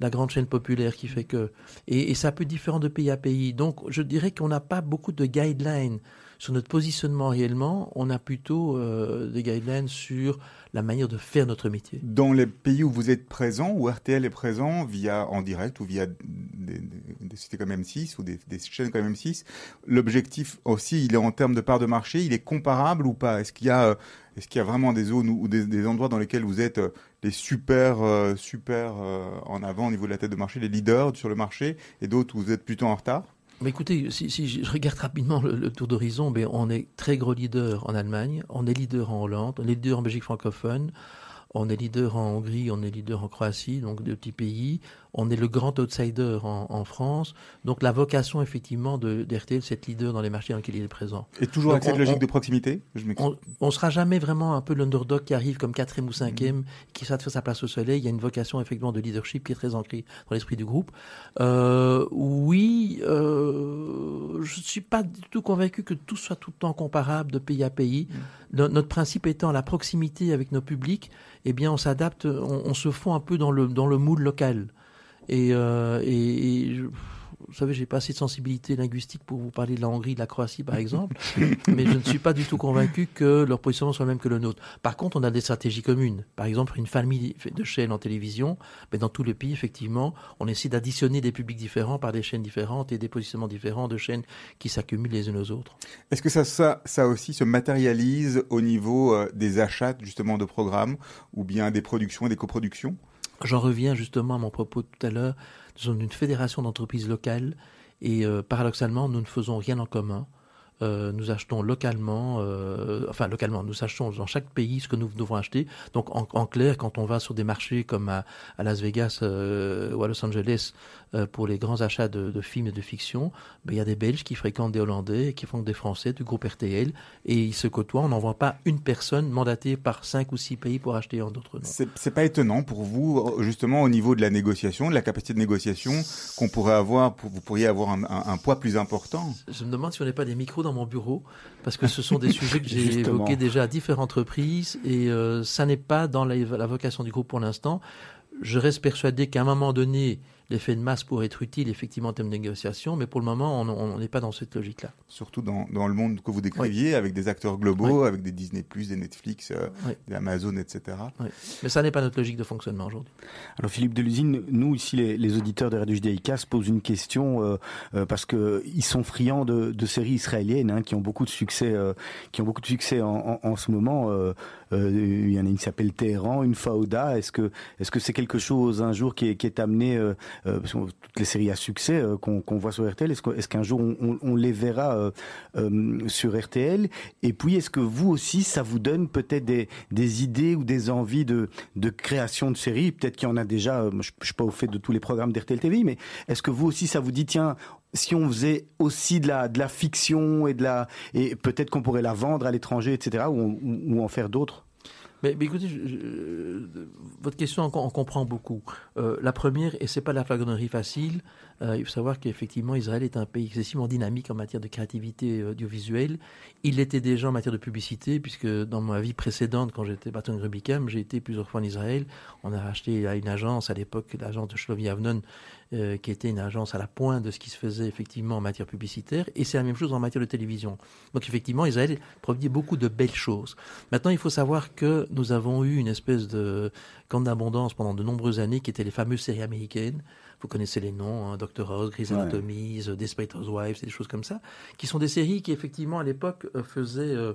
la grande chaîne populaire qui fait que... Et, et c'est un peu différent de pays à pays. Donc, je dirais qu'on n'a pas beaucoup de guidelines sur notre positionnement réellement. On a plutôt euh, des guidelines sur la manière de faire notre métier. Dans les pays où vous êtes présent, où RTL est présent, via en direct ou via des, des, sociétés comme M6 ou des, des chaînes comme M6, l'objectif aussi, il est en termes de part de marché, il est comparable ou pas? Est-ce qu'il y a, euh, est-ce qu'il y a vraiment des zones ou des, endroits dans lesquels vous êtes euh, les super, euh, super euh, en avant au niveau de la tête de marché, les leaders sur le marché, et d'autres où vous êtes plutôt en retard? Mais écoutez, si, je regarde rapidement le, le tour d'horizon, ben on est très gros leader en Allemagne, on est leader en Hollande, on est leader en Belgique francophone, on est leader en Hongrie, on est leader en Croatie, donc deux petits pays. On est le grand outsider en, en France. Donc la vocation effectivement de d'RTL, c'est être leader dans les marchés dans lesquels il est présent. Et toujours Donc, avec cette logique on- de proximité Je. On, on sera jamais vraiment un peu l'underdog qui arrive comme quatrième ou cinquième, qui sera de faire sa place au soleil. Il y a une vocation effectivement de leadership qui est très ancrée dans l'esprit du groupe. Euh, oui, euh, je suis pas du tout convaincu que tout soit tout le temps comparable de pays à pays. No- notre principe étant la proximité avec nos publics, eh bien on s'adapte, on, on se fond un peu dans le dans le moule local. Et, euh, et, et je- vous savez, j'ai pas assez de sensibilité linguistique pour vous parler de la Hongrie, de la Croatie, par exemple, mais je ne suis pas du tout convaincu que leur positionnement soit le même que le nôtre. Par contre, on a des stratégies communes. Par exemple, une famille de chaînes en télévision, mais dans tous les pays, effectivement, on essaie d'additionner des publics différents par des chaînes différentes et des positionnements différents de chaînes qui s'accumulent les unes aux autres. Est-ce que ça, ça, ça aussi se matérialise au niveau euh, des achats justement de programmes ou bien des productions et des coproductions? J'en reviens justement à mon propos tout à l'heure. Nous sommes une fédération d'entreprises locales Et euh, paradoxalement, nous ne faisons rien en commun. Euh, nous achetons localement, euh, enfin localement, nous achetons dans chaque pays ce que nous devons acheter. Donc en, clair, quand on va sur des marchés comme à, Las Vegas ou à Los Angeles pour les grands achats de, de films et de fiction, ben, il y a des Belges qui fréquentent des Hollandais, qui font des Français du groupe RTL, et ils se côtoient. On n'en voit pas une personne mandatée par cinq ou six pays pour acheter en d'autres noms. C'est pas étonnant pour vous, justement, au niveau de la négociation, de la capacité de négociation, qu'on pourrait avoir, pour- vous pourriez avoir un, un- un poids plus important. Je me demande si on n'est pas des micros dans mon bureau, parce que ce sont des sujets que j'ai évoqués déjà à différentes reprises, et euh, ça n'est pas dans la, la vocation du groupe pour l'instant. Je reste persuadé qu'à un moment donné, l'effet de masse pourrait être utile, effectivement, en termes de négociation, mais pour le moment, on- n'est pas dans cette logique-là. Surtout dans, dans le monde que vous décriviez, avec des acteurs globaux, avec des Disney+, des Netflix, euh, Oui. des Amazon, etc. Mais ça n'est pas notre logique de fonctionnement aujourd'hui. Alors Philippe Delusine, nous ici les, les auditeurs de Radio Judaïka se posent une question euh, euh, parce que ils sont friands de, de séries israéliennes hein, qui ont beaucoup de succès, euh, qui ont beaucoup de succès en, en, en ce moment. Euh, il y en a une qui s'appelle Téhéran, une Faouda. Est-ce que est-ce que c'est quelque chose un jour qui est, amené euh, euh, parce que toutes les séries à succès qu'on voit sur RTL, est-ce qu'un jour on, les verra sur RTL Et puis est-ce que vous aussi ça vous donne peut-être des, idées ou des envies de de création de séries? Peut-être qu'il y en a déjà. Je, je suis pas au fait de tous les programmes d'RTL TV, mais est-ce que vous aussi ça vous dit tiens si on faisait aussi de la de la fiction et de la et peut-être qu'on pourrait la vendre à l'étranger, etc. ou, en faire d'autres? Mais, écoutez, je- votre question, on, comprend beaucoup. Euh, la première, et c'est pas la flagornerie facile, euh, il faut savoir qu'effectivement, Israël est un pays excessivement dynamique en matière de créativité euh, audiovisuelle. Il l'était déjà en matière de publicité, puisque dans ma vie précédente, quand j'étais patron de Rubicam, j'ai été plusieurs fois en Israël. On a acheté à une agence, à l'époque, l'agence de Shlomi Avnon, euh, qui était une agence à la pointe de ce qui se faisait effectivement en matière publicitaire, et c'est la même chose en matière de télévision. Donc effectivement, Israël produit beaucoup de belles choses. Maintenant, il faut savoir que nous avons eu une espèce de camp d'abondance pendant de nombreuses années, qui étaient les fameuses séries américaines. Vous connaissez les noms, hein, Dr. House, Grey's Ouais. Anatomy, The Desperate Housewives, des choses comme ça, qui sont des séries qui effectivement à l'époque euh, faisaient euh,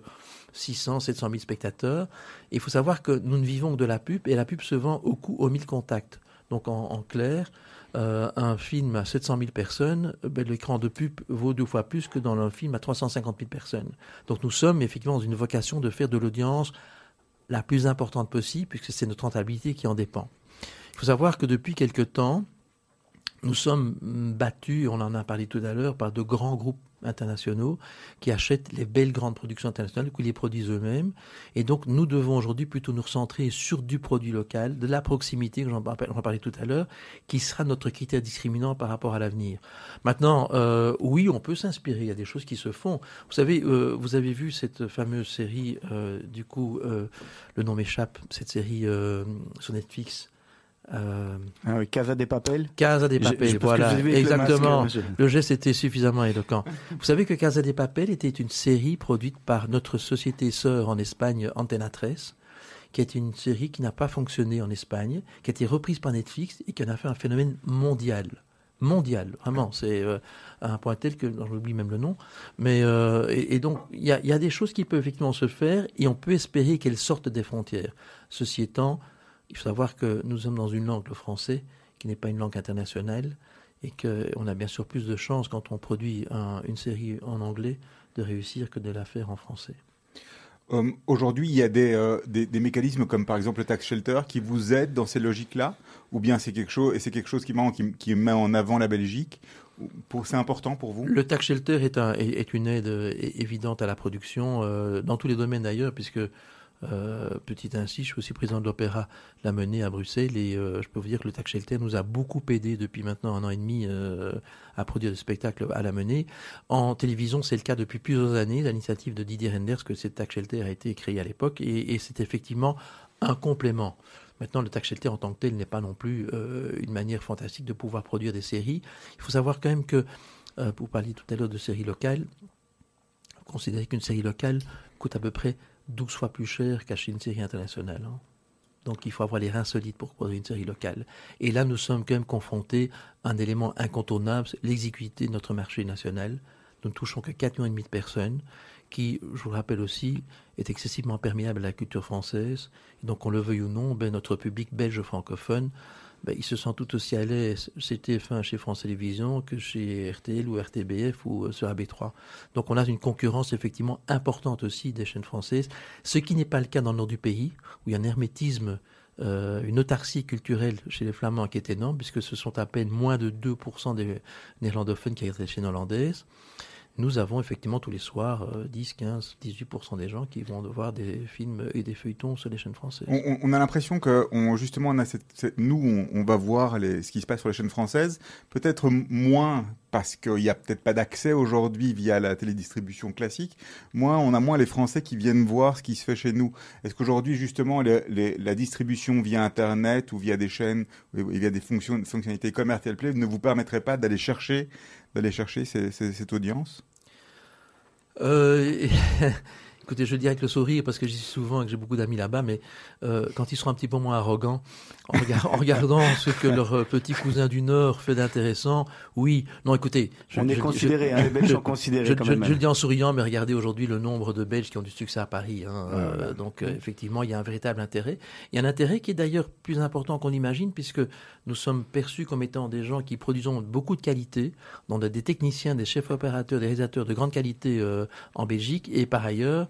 600, 700 000 spectateurs. Et il faut savoir que nous ne vivons que de la pub, et la pub se vend au coût aux 1000 contacts. Donc en, en clair, euh, un film à 700 000 personnes, euh, ben, l'écran de pub vaut deux fois plus que dans un film à 350 000 personnes. Donc nous sommes effectivement dans une vocation de faire de l'audience la plus importante possible, puisque c'est notre rentabilité qui en dépend. Il faut savoir que depuis quelque temps, nous sommes mm, battus, on en a parlé tout à l'heure, par de grands groupes internationaux qui achètent les belles grandes productions internationales, qui les produisent eux-mêmes. Et donc, nous devons aujourd'hui plutôt nous recentrer sur du produit local, de la proximité, que j'en par- j'en parlais tout à l'heure, qui sera notre critère discriminant par rapport à l'avenir. Maintenant, euh, oui, on peut s'inspirer, il y a des choses qui se font. Vous savez, euh, vous avez vu cette fameuse série, euh, du coup, le nom m'échappe, cette série sur Netflix. Euh, Ah oui, Casa des Papel Casa des Papel, voilà, le exactement. masque, Le geste était suffisamment éloquent. Vous savez que Casa de Papel était une série produite par notre société sœur en Espagne, Antena 13, qui est une série qui n'a pas fonctionné en Espagne, qui a été reprise par Netflix et qui en a fait un phénomène mondial. Mondial, vraiment. C'est euh, à un point tel que j'oublie même le nom. Mais euh, et, et donc il y a, il y a des choses qui peuvent effectivement se faire et on peut espérer qu'elles sortent des frontières. Ceci étant, il faut savoir que nous sommes dans une langue, le français, qui n'est pas une langue internationale et qu'on a bien sûr plus de chances quand on produit un- une série en anglais de réussir que de la faire en français. Euh, Aujourd'hui, il y a des, euh, des, des mécanismes comme par exemple le tax shelter qui vous aident dans ces logiques-là, ou bien c'est quelque chose et c'est quelque chose qui, manque, qui, qui met en avant la Belgique. C'est important pour vous? Le tax shelter est, un- est- est une aide euh, évidente à la production, euh, dans tous les domaines d'ailleurs, puisque, euh, petit ainsi, je suis aussi président de l'Opéra La Menée à Bruxelles, et euh, je peux vous dire que le tax shelter nous a beaucoup aidé depuis maintenant un an et demi euh, à produire des spectacles à La Menée. En télévision, c'est le cas depuis plusieurs années, l'initiative de Didier Renders, que ce tax shelter a été créé à l'époque, et, c'est effectivement un complément. Maintenant, le tax shelter en tant que tel n'est pas non plus une manière fantastique de pouvoir produire des séries. Il faut savoir quand même que, pour parler tout à l'heure de séries locales, considérez qu'une série locale coûte à peu près 12 fois plus cher qu'acheter une série internationale. hein. Donc il faut avoir les reins solides pour produire une série locale. Et là, nous sommes quand même confrontés à un élément incontournable, l'exiguïté de notre marché national. Nous ne touchons que 4,5 millions de personnes qui, je vous le rappelle aussi, est excessivement perméable à la culture française. Et donc, on le veuille ou non, ben, notre public belge francophone ben, ils se sentent tout aussi à l'aise chez TF1, chez France Télévisions, que chez RTL ou RTBF ou euh, sur AB3. Donc on a une concurrence effectivement importante aussi des chaînes françaises, ce qui n'est pas le cas dans le nord du pays, où il y a un hermétisme, euh, une autarcie culturelle chez les Flamands qui est énorme, puisque ce sont à peine moins de 2% des néerlandophones qui regardent les chaînes hollandaises nous avons effectivement tous les soirs 10, 15, 18% des gens qui vont voir des films et des feuilletons sur les chaînes françaises. On, a l'impression que justement, nous, on, va voir ce qui se passe sur les chaînes françaises, peut-être moins parce qu'il n'y a peut-être pas d'accès aujourd'hui via la télédistribution classique. Moins, on a moins les Français qui viennent voir ce qui se fait chez nous. Est-ce qu'aujourd'hui, justement, la distribution via Internet ou via des chaînes, via des fonctionnalités comme RTL Play ne vous permettrait pas d'aller chercher, cette audience? Euh, écoutez, je le dis avec le sourire parce que j'y suis souvent et que j'ai beaucoup d'amis là-bas, mais euh, quand ils seront un petit peu moins arrogants, en, regard, en regardant ce que leur petit cousin du Nord fait d'intéressant, oui, non, écoutez. Je, On est considéré, hein, les Belges sont considérés quand même. je, le dis en souriant, mais regardez aujourd'hui le nombre de Belges qui ont du succès à Paris. Hein, Ouais, euh, donc, euh, effectivement, il y a un véritable intérêt. Il y a un intérêt qui est d'ailleurs plus important qu'on imagine, puisque nous sommes perçus comme étant des gens qui produisons beaucoup de qualité, dont des techniciens, des chefs opérateurs, des réalisateurs de grande qualité euh, en Belgique, et par ailleurs,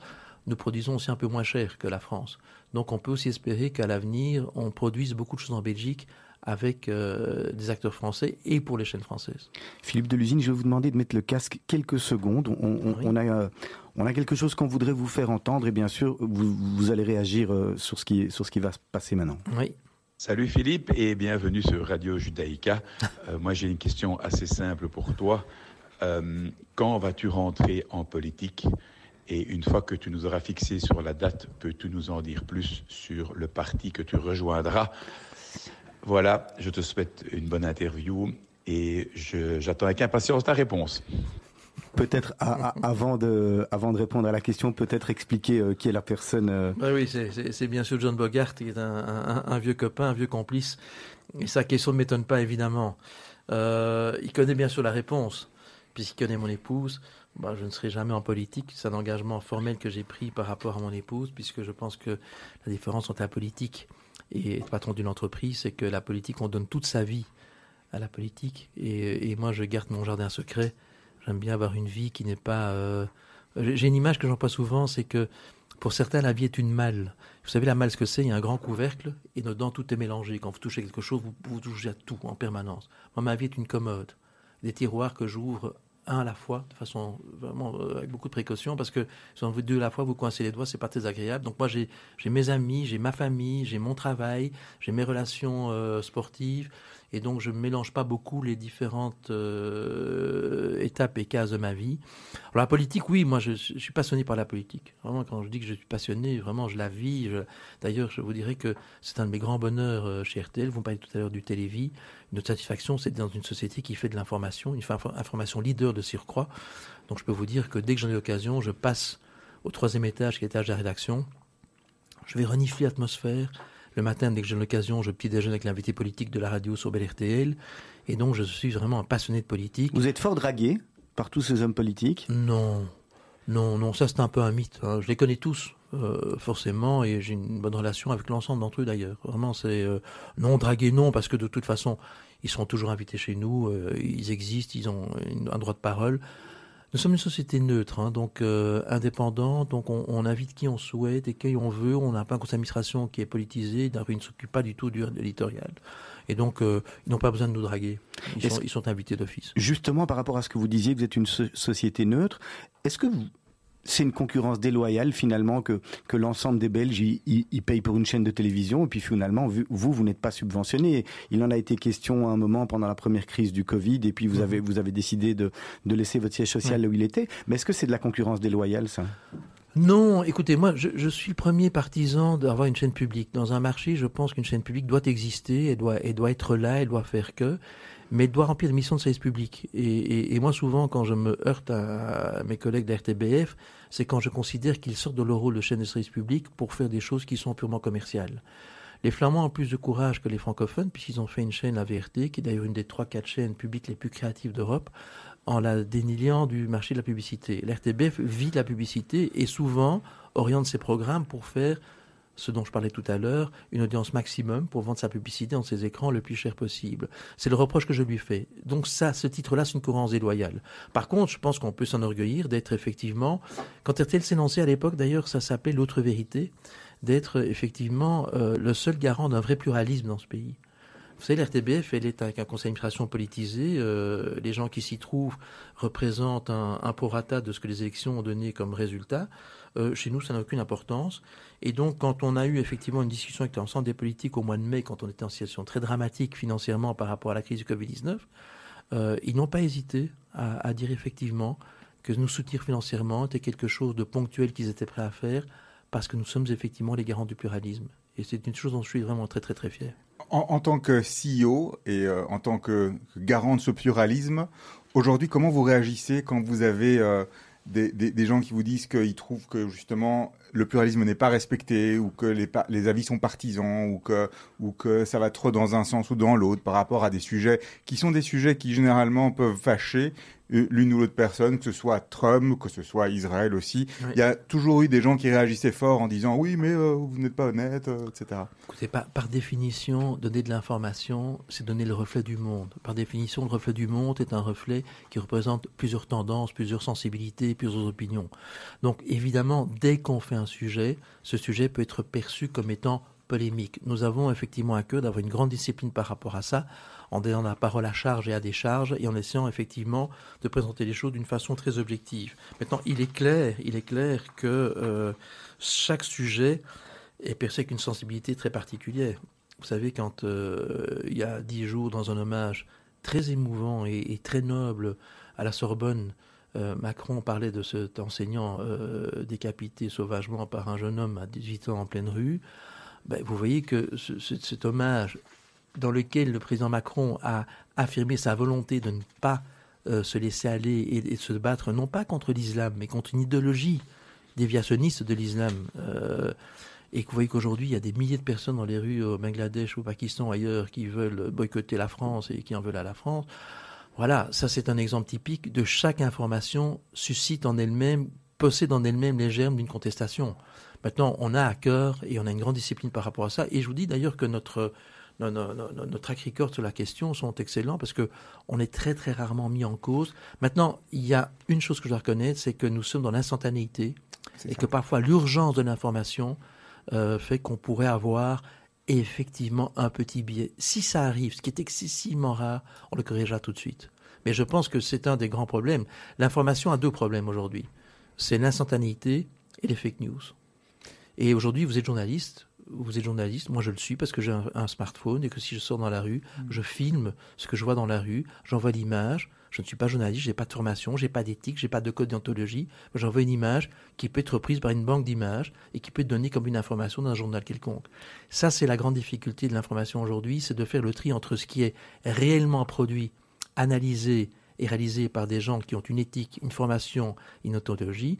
nous produisons aussi un peu moins cher que la France. Donc on peut aussi espérer qu'à l'avenir, on produise beaucoup de choses en Belgique avec euh, des acteurs français et pour les chaînes françaises. Philippe Delusine, je vais vous demander de mettre le casque quelques secondes. On, on, Oui. on a, euh, on a quelque chose qu'on voudrait vous faire entendre et bien sûr, vous, vous allez réagir euh, sur ce, qui, sur ce qui va se passer maintenant. Oui. Salut Philippe et bienvenue sur Radio Judaïka. Euh, moi j'ai une question assez simple pour toi. Euh, quand vas-tu rentrer en politique? Et une fois que tu nous auras fixé sur la date, peux-tu nous en dire plus sur le parti que tu rejoindras? Voilà, je te souhaite une bonne interview et j'attends avec impatience ta réponse. Peut-être avant, de, avant de répondre à la question, peut-être expliquer euh, qui est la personne. euh, Bah oui, c'est- bien sûr John Bogart, qui est un, un- un vieux copain, un vieux complice. Et sa question ne m'étonne pas, évidemment. Euh, il connaît bien sûr la réponse, puisqu'il connaît mon épouse. Bah, je ne serai jamais en politique. C'est un engagement formel que j'ai pris par rapport à mon épouse, puisque je pense que la différence entre la politique et être patron d'une entreprise, c'est que la politique, on donne toute sa vie à la politique. Et, moi, je garde mon jardin secret. J'aime bien avoir une vie qui n'est pas... euh, J'ai une image que j'emploie souvent, c'est que pour certains, la vie est une malle. Vous savez, la malle, ce que c'est? Il y a un grand couvercle et dedans, tout est mélangé. Quand vous touchez quelque chose, vous, vous touchez à tout en permanence. Moi, ma vie est une commode. Des tiroirs que j'ouvre un à la fois, de façon vraiment euh, avec beaucoup de précaution, parce que si veut deux à la fois, vous coincez les doigts, c'est pas très agréable. Donc moi, j'ai j'ai mes amis, j'ai ma famille, j'ai mon travail, j'ai mes relations euh, sportives, et donc je ne mélange pas beaucoup les différentes euh, étapes et cases de ma vie. Alors la politique, oui, moi je, suis passionné par la politique. Vraiment, quand je dis que je suis passionné, vraiment je la vis. D'ailleurs, je vous dirais que c'est un de mes grands bonheurs euh, chez RTL. Vous me parlez tout à l'heure du Télévis. Notre satisfaction, c'est dans une société qui fait de l'information, une information leader de surcroît. Donc je peux vous dire que dès que j'en ai l'occasion, je passe au troisième étage, qui est l'étage de la rédaction. Je vais renifler l'atmosphère. Le matin, dès que j'ai l'occasion, je petit déjeune avec l'invité politique de la radio sur Bel RTL. Et donc, je suis vraiment un passionné de politique. Vous êtes fort dragué par tous ces hommes politiques? Non, non, non, ça c'est un peu un mythe. hein. Je les connais tous, euh, forcément, et j'ai une bonne relation avec l'ensemble d'entre eux d'ailleurs. Vraiment, c'est euh, non dragué, non, parce que de toute façon, ils seront toujours invités chez nous, euh, ils existent, ils ont une- un droit de parole. Nous sommes une société neutre, hein, donc euh, indépendante, donc on, on invite qui on souhaite et qui on veut. On n'a pas un conseil d'administration qui est politisé, il ne s'occupe pas du tout du de l'éditorial. Et donc, euh, ils n'ont pas besoin de nous draguer. Ils sont, ils sont invités d'office. Justement, par rapport à ce que vous disiez, vous êtes une so- société neutre, est-ce que vous- c'est une concurrence déloyale finalement que, que l'ensemble des Belges ils payent pour une chaîne de télévision. Et puis finalement vous vous n'êtes pas subventionné. Il en a été question à un moment pendant la première crise du Covid. Et puis vous avez vous avez décidé de, de laisser votre siège social là où il était. Mais est-ce que c'est de la concurrence déloyale ça? Non, écoutez, moi, je, je suis le premier partisan d'avoir une chaîne publique. Dans un marché, je pense qu'une chaîne publique doit exister, elle doit, elle doit être là, elle doit faire que, mais doit remplir une mission de service public. Et, moi, souvent, quand je me heurte à, mes collègues de RTBF, c'est quand je considère qu'ils sortent de leur rôle de chaîne de service public pour faire des choses qui sont purement commerciales. Les Flamands ont plus de courage que les francophones, puisqu'ils ont fait une chaîne, la VRT, qui est d'ailleurs une des trois, quatre chaînes publiques les plus créatives d'Europe, en la déniant du marché de la publicité. L'RTBF vit la publicité et souvent oriente ses programmes pour faire ce dont je parlais tout à l'heure, une audience maximum pour vendre sa publicité dans ses écrans le plus cher possible. C'est le reproche que je lui fais. Donc ça, ce titre-là, c'est une courance déloyale. Par contre, je pense qu'on peut s'enorgueillir d'être effectivement, quand RTL s'est à l'époque, d'ailleurs, ça s'appelait l'autre vérité, d'être effectivement euh, le seul garant d'un vrai pluralisme dans ce pays. Vous savez, l'RTBF, elle est avec un conseil d'administration politisé. Euh, les gens qui s'y trouvent représentent un, un de ce que les élections ont donné comme résultat. Euh, chez nous, ça n'a aucune importance. Et donc, quand on a eu effectivement une discussion avec l'ensemble des politiques au mois de mai, quand on était en situation très dramatique financièrement par rapport à la crise du Covid-19, euh, ils n'ont pas hésité à, dire effectivement que nous soutenir financièrement était quelque chose de ponctuel qu'ils étaient prêts à faire parce que nous sommes effectivement les garants du pluralisme. Et c'est une chose dont je suis vraiment très très très fier. En, en tant que CEO et euh, en tant que garant de ce pluralisme, aujourd'hui, comment vous réagissez quand vous avez euh, des, des, des, gens qui vous disent qu'ils trouvent que justement le pluralisme n'est pas respecté ou que les, les, avis sont partisans ou que, ou que ça va trop dans un sens ou dans l'autre par rapport à des sujets qui sont des sujets qui généralement peuvent fâcher l'une ou l'autre personne, que ce soit Trump, que ce soit Israël aussi. Oui. Il y a toujours eu des gens qui réagissaient fort en disant oui, mais euh, vous n'êtes pas honnête, euh, etc. Écoutez, par, par définition, donner de l'information, c'est donner le reflet du monde. Par définition, le reflet du monde est un reflet qui représente plusieurs tendances, plusieurs sensibilités, plusieurs opinions. Donc évidemment, dès qu'on fait un sujet, ce sujet peut être perçu comme étant polémique. Nous avons effectivement à cœur d'avoir une grande discipline par rapport à ça, en donnant la parole à charge et à décharge, et en essayant effectivement de présenter les choses d'une façon très objective. Maintenant, il est clair, il est clair que euh, chaque sujet est perçu avec une sensibilité très particulière. Vous savez, quand euh, il y a dix jours, dans un hommage très émouvant et, très noble à la Sorbonne, euh, Macron parlait de cet enseignant décapité sauvagement par un jeune homme à 18 ans en pleine rue. Ben, vous voyez que ce, ce, cet hommage dans lequel le président Macron a affirmé sa volonté de ne pas euh, se laisser aller et, et, se battre non pas contre l'islam, mais contre une idéologie déviationniste de l'islam. Euh, et que vous voyez qu'aujourd'hui, il y a des milliers de personnes dans les rues au Bangladesh, au Pakistan, ailleurs, qui veulent boycotter la France et qui en veulent à la France. Voilà, ça c'est un exemple typique de chaque information suscite en elle-même, possède en elle-même les germes d'une contestation. Maintenant, on a à cœur et on a une grande discipline par rapport à ça. Et je vous dis d'ailleurs que notre notre, notre, notre track record sur la question sont excellents parce que on est très très rarement mis en cause. Maintenant, il y a une chose que je dois reconnaître, c'est que nous sommes dans l'instantanéité et ça. que parfois l'urgence de l'information euh, fait qu'on pourrait avoir effectivement un petit biais. Si ça arrive, ce qui est excessivement rare, on le corrigera tout de suite. Mais je pense que c'est un des grands problèmes. L'information a deux problèmes aujourd'hui. C'est l'instantanéité et les fake news. Et aujourd'hui, vous êtes journaliste, vous êtes journaliste, moi je le suis parce que j'ai un, un, smartphone et que si je sors dans la rue, mmh. je filme ce que je vois dans la rue, j'envoie l'image. Je ne suis pas journaliste, j'ai pas de formation, j'ai pas d'éthique, j'ai pas de code d'anthologie. J'envoie une image qui peut être reprise par une banque d'images et qui peut être donnée comme une information dans un journal quelconque. Ça, c'est la grande difficulté de l'information aujourd'hui, c'est de faire le tri entre ce qui est réellement produit, analysé et réalisé par des gens qui ont une éthique, une formation, une ontologie,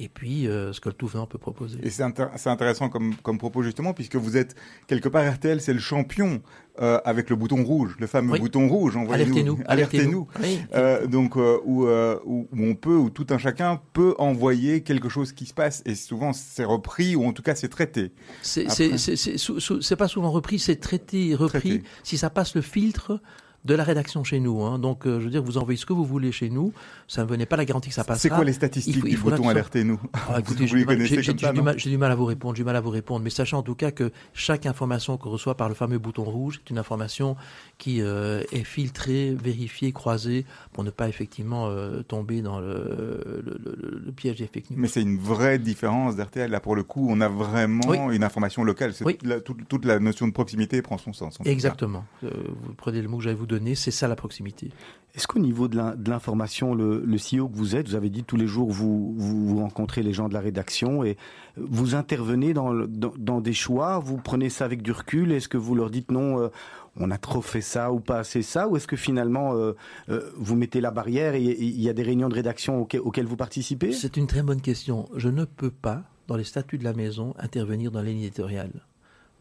et puis euh, ce que le tout venant peut proposer. Et c'est intéressant comme, comme, propos justement, puisque vous êtes quelque part RTL, c'est le champion euh, avec le bouton rouge, le fameux oui. bouton rouge. Alertez-nous. Alertez-nous. oui. euh, donc où, où, on peut, où tout un chacun peut envoyer quelque chose qui se passe, et souvent c'est repris ou en tout cas c'est traité. C'est pas souvent repris, c'est traité, repris. Traité. Si ça passe le filtre de la rédaction chez nous. Hein. Donc, euh, je veux dire, vous envoyez ce que vous voulez chez nous. Ça ne venait pas la garantie que ça passera. C'est quoi les statistiques il faut, il du bouton alertez-nous ah, Écoutez, j'ai du, du, mal, du à vous répondre. J'ai du mal à vous répondre. Mais sachant en tout cas que chaque information qu'on reçoit par le fameux bouton rouge est une information qui euh, est filtrée, vérifiée, croisée pour ne pas effectivement euh, tomber dans le, le, le, le, piège des fake news. Mais c'est une vraie différence d'RTL. Là, pour le coup, on a vraiment oui. une information locale. Oui. Toute, la, toute, toute, la, notion de proximité prend son sens. Exactement. Vous prenez le mot que j'allais vous donner, c'est ça la proximité. Est-ce qu'au niveau de l'information, le, le CEO que vous êtes, vous avez dit tous les jours vous, vous, rencontrez les gens de la rédaction et vous intervenez dans, dans, dans des choix, vous prenez ça avec du recul, est-ce que vous leur dites non, euh, on a trop fait ça ou pas assez ça, ou est-ce que finalement euh, euh, vous mettez la barrière et il y a des réunions de rédaction auxquelles, auxquelles vous participez? C'est une très bonne question. Je ne peux pas, dans les statuts de la maison, intervenir dans l'éditorial.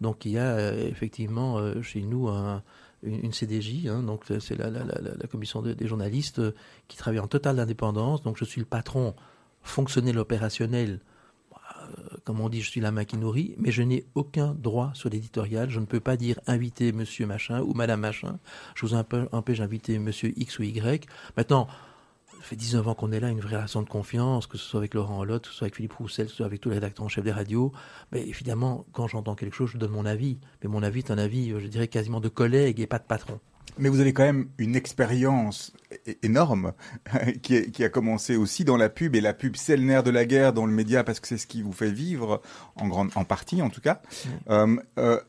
Donc il y a euh, effectivement euh, chez nous un, une, CDJ, hein, donc c'est la, la, la, commission de, des journalistes euh, qui travaille en totale indépendance. Donc je suis le patron fonctionnel opérationnel comme on dit, je suis la main qui nourrit, mais je n'ai aucun droit sur l'éditorial. Je ne peux pas dire inviter monsieur machin ou madame machin. Je vous empêche d'inviter monsieur X ou Y. Maintenant, ça fait 19 ans qu'on est là, une vraie relation de confiance, que ce soit avec Laurent Hollotte, que ce soit avec Philippe Roussel, que ce soit avec tous les rédacteurs en chef des radios. Mais évidemment, quand j'entends quelque chose, je donne mon avis. Mais mon avis est un avis, je dirais, quasiment de collègue et pas de patron. Mais vous avez quand même une expérience énorme qui, a commencé aussi dans la pub et la pub c'est le nerf de la guerre dans le média parce que c'est ce qui vous fait vivre en grande en partie en tout cas. Euh, euh,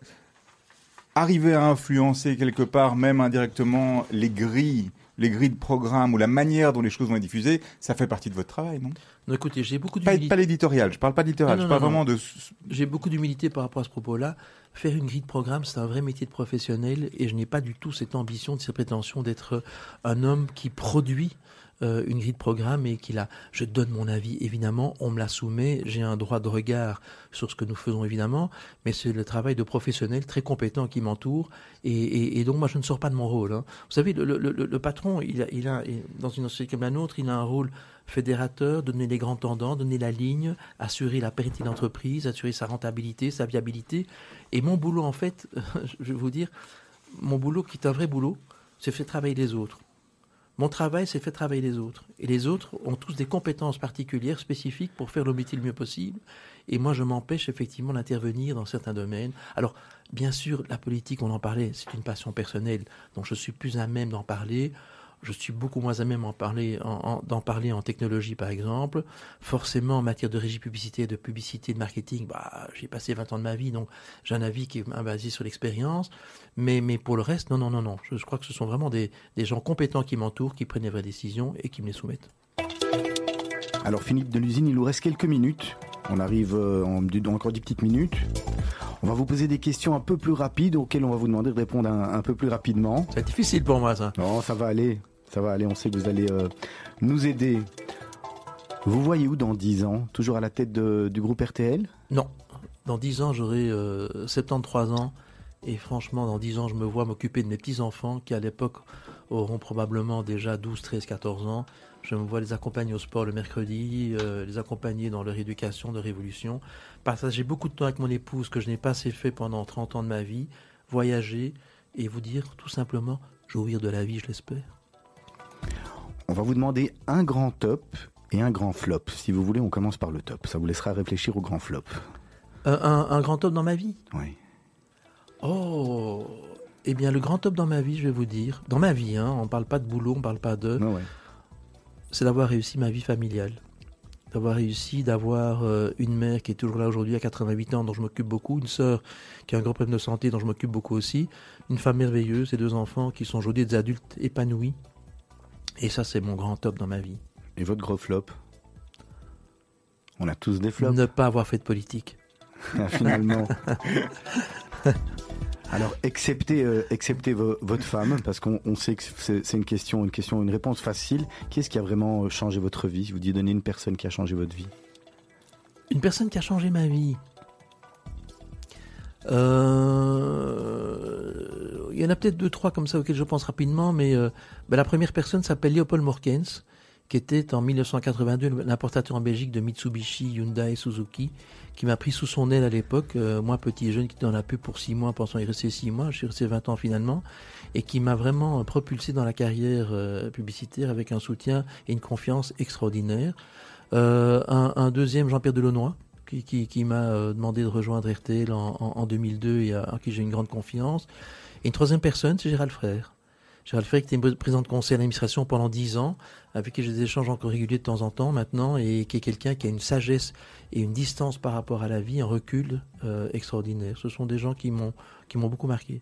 arriver à influencer quelque part même indirectement les grilles les grilles de programme ou la manière dont les choses vont être diffusées, ça fait partie de votre travail, non? Non, écoutez, j'ai beaucoup d'humilité. Pas, l'éditorial, je parle pas d'éditorial, je parle vraiment de. J'ai beaucoup d'humilité par rapport à ce propos-là. Faire une grille de programme, c'est un vrai métier de professionnel et je n'ai pas du tout cette ambition, cette prétention d'être un homme qui produit euh, une grille de programme et qu'il a, je donne mon avis évidemment, on me la soumet, j'ai un droit de regard sur ce que nous faisons évidemment, mais c'est le travail de professionnels très compétents qui m'entourent et, donc moi je ne sors pas de mon rôle. Hein. Vous savez, le, patron, il a, il a, dans une société comme la nôtre, il a un rôle fédérateur, donner les grands tendants, donner la ligne, assurer la pérennité d'entreprise, assurer sa rentabilité, sa viabilité. Et mon boulot, en fait, je vais vous dire, mon boulot qui est un vrai boulot, c'est faire travailler les autres. Mon travail, c'est faire travailler les autres. Et les autres ont tous des compétences particulières, spécifiques, pour faire le métier le mieux possible. Et moi, je m'empêche effectivement d'intervenir dans certains domaines. Alors, bien sûr, la politique, on en parlait, c'est une passion personnelle, donc je suis plus à même d'en parler je suis beaucoup moins à même d'en parler, en, parler en technologie, par exemple. Forcément, en matière de régie publicité, de publicité, de marketing, bah, j'ai passé 20 ans de ma vie, donc j'ai un avis qui est basé sur l'expérience. Mais, mais pour le reste, non, non, non, non. Je, crois que ce sont vraiment des, des gens compétents qui m'entourent, qui prennent les vraies décisions et qui me les soumettent. Alors, Philippe de l'usine, il nous reste quelques minutes. On arrive euh, en, encore 10 petites minutes. On va vous poser des questions un peu plus rapides auxquelles on va vous demander de répondre un, un peu plus rapidement. C'est difficile pour moi ça. Non, ça va aller. Ça va aller, on sait que vous allez euh, nous aider. Vous voyez où dans 10 ans? Toujours à la tête du groupe RTL Non. Dans 10 ans, j'aurai 73 euh, ans. Et franchement, dans 10 ans, je me vois m'occuper de mes petits-enfants qui, à l'époque, auront probablement déjà 12, 13, 14 ans. Je me vois les accompagner au sport le mercredi, euh, les accompagner dans leur éducation de révolution. Partager beaucoup de temps avec mon épouse que je n'ai pas assez fait pendant 30 ans de ma vie. Voyager et vous dire tout simplement jouir de la vie, je l'espère. On va vous demander un grand top et un grand flop. Si vous voulez, on commence par le top. Ça vous laissera réfléchir au grand flop. Euh, un, grand top dans ma vie? Oui. Oh Eh bien, le grand top dans ma vie, je vais vous dire, dans ma vie, hein, on ne parle pas de boulot, on ne parle pas de... C'est d'avoir réussi ma vie familiale. D'avoir réussi, d'avoir euh, une mère qui est toujours là aujourd'hui à 88 ans, dont je m'occupe beaucoup, une sœur qui a un grand problème de santé, dont je m'occupe beaucoup aussi, une femme merveilleuse et deux enfants qui sont aujourd'hui des adultes épanouis, et ça, c'est mon grand top dans ma vie. Et votre gros flop? On a tous des flops. Ne pas avoir fait de politique. Ah, finalement. Alors, acceptez, euh, votre femme, parce qu'on sait que c'est une question, une question, une réponse facile. Qui est-ce qui a vraiment euh, changé votre vie? Si vous dites donner une personne qui a changé votre vie. Une personne qui a changé ma vie. Euh, il y en a peut-être deux, trois comme ça auxquels je pense rapidement, mais euh, ben, la première personne s'appelle Leopold Morkens, qui était en 1982 l'importateur en Belgique de Mitsubishi, Hyundai, Suzuki, qui m'a pris sous son aile à l'époque, euh, moi petit et jeune qui était dans la pub pour six mois, pensant y rester six mois, je suis resté 20 ans finalement, et qui m'a vraiment propulsé dans la carrière publicitaire avec un soutien et une confiance extraordinaire. Un, deuxième, Jean-Pierre Delaunoy, qui, m'a euh, demandé de rejoindre RTL en, 2002 et à, qui j'ai une grande confiance. Et une troisième personne, c'est Gérald Frère. Gérald Frère qui était président de conseil d'administration pendant dix ans, avec qui j'ai des échanges encore réguliers de temps en temps maintenant, et qui est quelqu'un qui a une sagesse et une distance par rapport à la vie, un recul euh, extraordinaire. Ce sont des gens qui m'ont beaucoup marqué.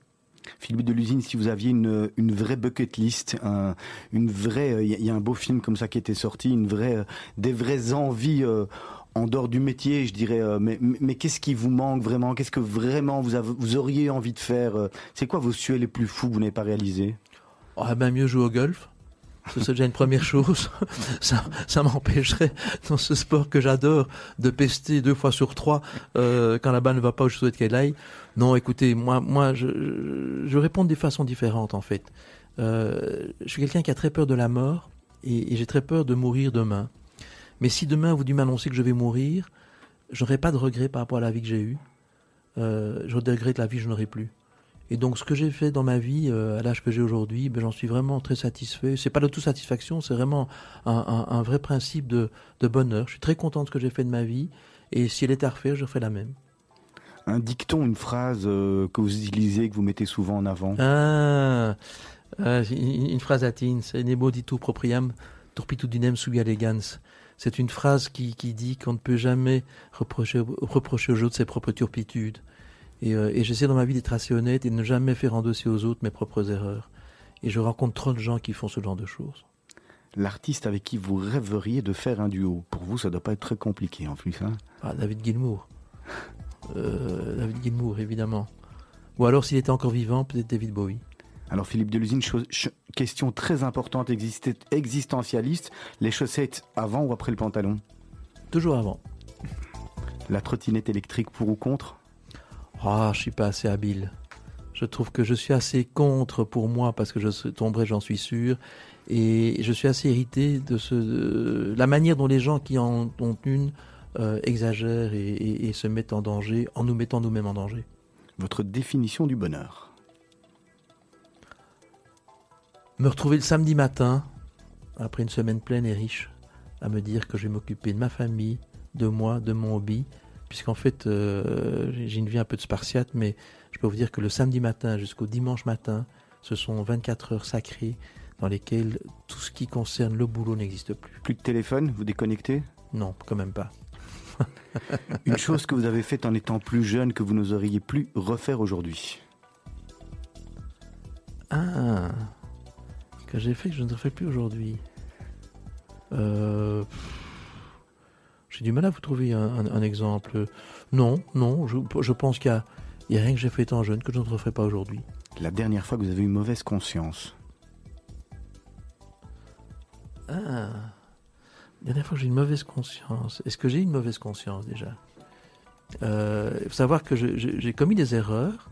Philippe de l'usine, si vous aviez une, une vraie bucket list, une vraie, il y, a un beau film comme ça qui était sorti, une vraie, des vraies envies en dehors du métier, je dirais, euh, mais, mais qu'est-ce qui vous manque vraiment? Qu'est-ce que vraiment vous, avez, vous auriez envie de faire euh? C'est quoi vos souhaits les plus fous que vous n'avez pas réalisés? Ah ben mieux jouer au golf. C'est déjà une première chose. ça, ça m'empêcherait, dans ce sport que j'adore, de pester deux fois sur trois euh, quand la balle ne va pas où je souhaite qu'elle aille. Non, écoutez, moi, moi, je, je, réponds de façons différentes en fait. je suis quelqu'un qui a très peur de la mort et j'ai très peur de mourir demain. Mais si demain vous m'annoncer que je vais mourir, je n'aurai pas de regrets par rapport à la vie que j'ai eue. Euh, je regrette la vie que je n'aurai plus. Et donc, ce que j'ai fait dans ma vie, euh, à l'âge que j'ai aujourd'hui, ben, j'en suis vraiment très satisfait. C'est pas l'autosatisfaction, c'est vraiment un, un- un vrai principe de, de bonheur. Je suis très content de ce que j'ai fait de ma vie. Et si elle était à refaire, je ferais la même. Un dicton, une phrase euh, que vous utilisez, que vous mettez souvent en avant? Ah, ah, une, une phrase latine, c'est Nebo ditu propriam turpitudinem sui allegans. C'est une phrase qui, qui dit qu'on ne peut jamais reprocher, reprocher aux autres ses propres turpitudes. Et, euh, et j'essaie dans ma vie d'être assez honnête et de ne jamais faire endosser aux autres mes propres erreurs. Et je rencontre trop de gens qui font ce genre de choses. L'artiste avec qui vous rêveriez de faire un duo? Pour vous, ça doit pas être très compliqué en plus. Hein? Ah, David Gilmour. Euh, David Gilmour, évidemment. Ou alors, s'il était encore vivant, peut-être David Bowie. Alors Philippe Delusine, question très importante existe- existentialiste. Les chaussettes avant ou après le pantalon? Toujours avant. La trottinette électrique pour ou contre? Ah, je suis pas assez habile. Je trouve que je suis assez contre pour moi parce que je tomberai, j'en suis sûr. Et je suis assez irrité de ce, de la manière dont les gens qui en ont une euh, exagèrent et, et- et se mettent en danger en nous mettant nous-mêmes en danger. Votre définition du bonheur Me retrouver le samedi matin, après une semaine pleine et riche, à me dire que je vais m'occuper de ma famille, de moi, de mon hobby, puisqu'en fait, euh, j'ai une vie un peu de spartiate, mais je peux vous dire que le samedi matin jusqu'au dimanche matin, ce sont 24 heures sacrées dans lesquelles tout ce qui concerne le boulot n'existe plus. Plus de téléphone Vous déconnectez? Non, quand même pas. Une chose que vous avez faite en étant plus jeune que vous n'oseriez plus refaire aujourd'hui? Ah, que j'ai fait que je ne refais plus aujourd'hui. Euh, j'ai du mal à vous trouver un, un- un exemple. Non, non, je, je pense qu'il y a, rien que j'ai fait étant jeune que je ne referai pas aujourd'hui. La dernière fois que vous avez eu mauvaise conscience Ah, la dernière fois que j'ai une mauvaise conscience. Est-ce que j'ai une mauvaise conscience déjà? Euh, Il faut savoir que j'ai commis des erreurs,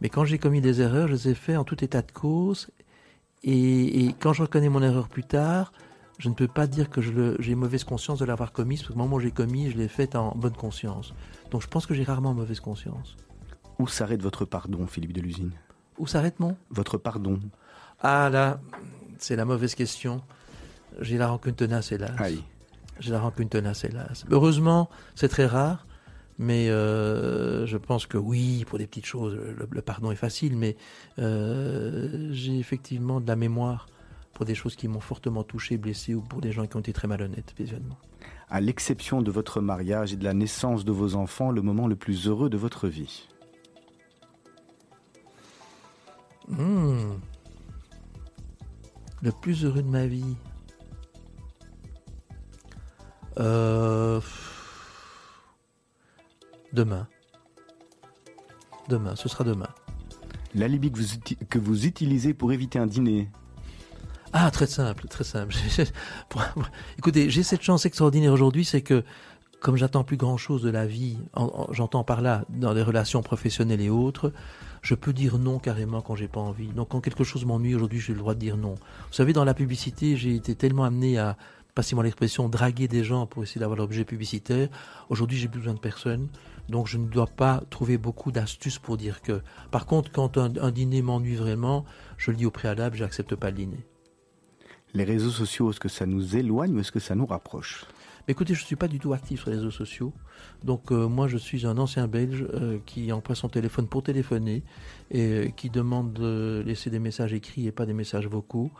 mais quand j'ai commis des erreurs, je les ai fait en tout état de cause. Et, et quand je reconnais mon erreur plus tard, je ne peux pas dire que le- j'ai mauvaise conscience de l'avoir commise, parce que au moment où j'ai commis, je l'ai faite en bonne conscience. Donc je pense que j'ai rarement mauvaise conscience. Où s'arrête votre pardon, Philippe Delusine Où s'arrête mon? Votre pardon Ah là, c'est la mauvaise question. J'ai la rancune tenace, hélas. J'ai la rancune tenace, hélas. Heureusement, c'est très rare, mais euh, je pense que oui, pour des petites choses, le, le pardon est facile, mais euh, j'ai effectivement de la mémoire pour des choses qui m'ont fortement touché, blessé, ou pour des gens qui ont été très malhonnêtes visuellement. À l'exception de votre mariage et de la naissance de vos enfants, le moment le plus heureux de votre vie Hmm. Le plus heureux de ma vie. Euh, Demain. Demain, ce sera demain. L'alibi que vous, que vous utilisez pour éviter un dîner Ah, très simple, très simple. Écoutez, j'ai cette chance extraordinaire aujourd'hui, c'est que comme j'attends plus grand chose de la vie, en- en- j'entends par là dans les relations professionnelles et autres, je peux dire non carrément quand j'ai pas envie. Donc quand quelque chose m'ennuie aujourd'hui, j'ai le droit de dire non. Vous savez, dans la publicité, j'ai été tellement amené à, passez-moi l'expression, draguer des gens pour essayer d'avoir l'objet publicitaire. Aujourd'hui, j'ai besoin de personne. Donc je ne dois pas trouver beaucoup d'astuces pour dire que. Par contre, quand un, dîner m'ennuie vraiment, je le dis au préalable, j'accepte pas le dîner. Les réseaux sociaux, est-ce que ça nous éloigne ou est-ce que ça nous rapproche? Écoutez, je ne suis pas du tout actif sur les réseaux sociaux. Donc euh, moi, je suis un ancien Belge euh, qui emploie son téléphone pour téléphoner et euh, qui demande de laisser des messages écrits et pas des messages vocaux.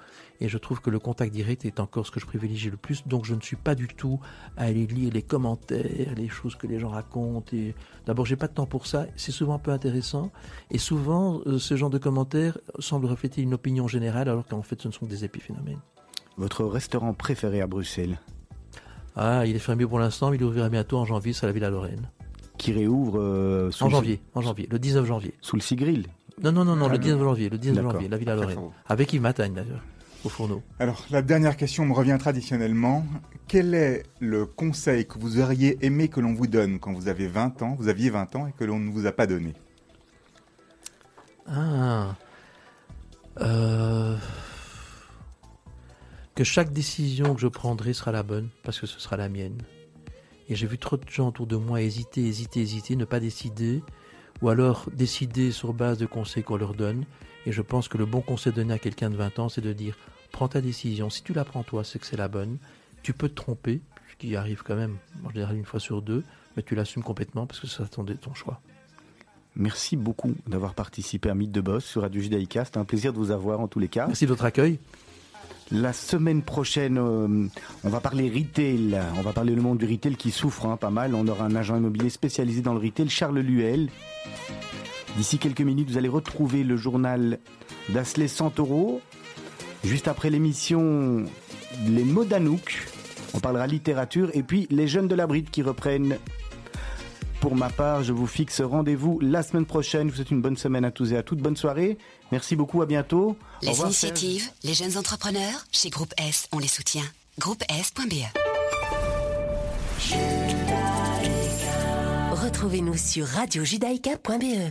Et je trouve que le contact direct est encore ce que je privilégie le plus. Donc je ne suis pas du tout à aller lire les commentaires, les choses que les gens racontent. Et d'abord, j'ai pas de temps pour ça. C'est souvent un peu intéressant. Et souvent, ce genre de commentaires semble refléter une opinion générale, alors qu'en fait, ce ne sont que des épiphénomènes. Votre restaurant préféré à Bruxelles? Ah, il est fermé pour l'instant, mais il ouvrira bientôt en janvier, c'est la Villa Lorraine. Qui réouvre euh, sous En le- janvier, en janvier, le 19 janvier. Sous le Sigril Non, non, non, non, Ah, le non. 19 janvier, le 19 D'accord. janvier, la Villa Lorraine. Avec Yves Matagne d'ailleurs, au fourneau. Alors, la dernière question me revient traditionnellement. Quel est le conseil que vous auriez aimé que l'on vous donne quand vous avez 20 ans, vous aviez 20 ans et que l'on ne vous a pas donné? Ah. Euh, Que chaque décision que je prendrai sera la bonne, parce que ce sera la mienne. Et j'ai vu trop de gens autour de moi hésiter, hésiter, hésiter, ne pas décider, ou alors décider sur base de conseils qu'on leur donne. Et je pense que le bon conseil donné à quelqu'un de 20 ans, c'est de dire prends ta décision. Si tu la prends toi, c'est que c'est la bonne. Tu peux te tromper, ce qui arrive quand même, en général une fois sur deux, mais tu l'assumes complètement parce que c'est ton, ton choix. Merci beaucoup d'avoir participé à Mythe de Boss sur Radio Judaïka. C'était un plaisir de vous avoir en tous les cas. Merci de votre accueil. La semaine prochaine, euh, on va parler retail. On va parler le monde du retail qui souffre hein, pas mal. On aura un agent immobilier spécialisé dans le retail, Charles Luel. D'ici quelques minutes, vous allez retrouver le journal d'Asley Santoro. Juste après l'émission, les mots d'Anouk. On parlera littérature. Et puis, les jeunes de la bride qui reprennent. Pour ma part, je vous fixe rendez-vous la semaine prochaine. Je vous souhaite une bonne semaine à tous et à toutes. Bonne soirée. Merci beaucoup. À bientôt. Les revoir, initiatives, les jeunes entrepreneurs, chez Groupe S, on les soutient. Groupe S.be. Retrouvez-nous sur radiojudaïka.be.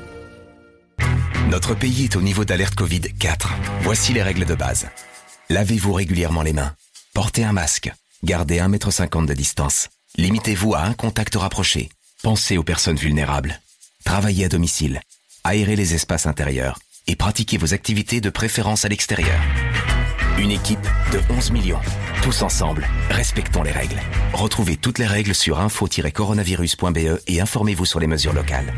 Notre pays est au niveau d'alerte Covid 4. Voici les règles de base. Lavez-vous régulièrement les mains. Portez un masque. Gardez 1,50 m de distance. Limitez-vous à un contact rapproché. Pensez aux personnes vulnérables. Travaillez à domicile. Aérez les espaces intérieurs. Et pratiquez vos activités de préférence à l'extérieur. Une équipe de 11 millions. Tous ensemble, respectons les règles. Retrouvez toutes les règles sur info-coronavirus.be et informez-vous sur les mesures locales.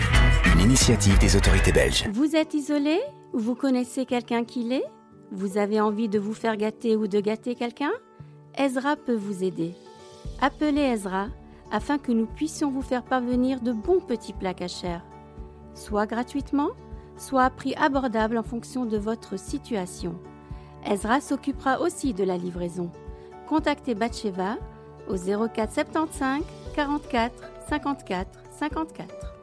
Une initiative des autorités belges. Vous êtes isolé? Ou vous connaissez quelqu'un qui l'est? Vous avez envie de vous faire gâter ou de gâter quelqu'un? Ezra peut vous aider. Appelez Ezra afin que nous puissions vous faire parvenir de bons petits plats cachers, soit gratuitement, soit à prix abordable en fonction de votre situation. Ezra s'occupera aussi de la livraison. Contactez Batcheva au 04 75 44 54 54.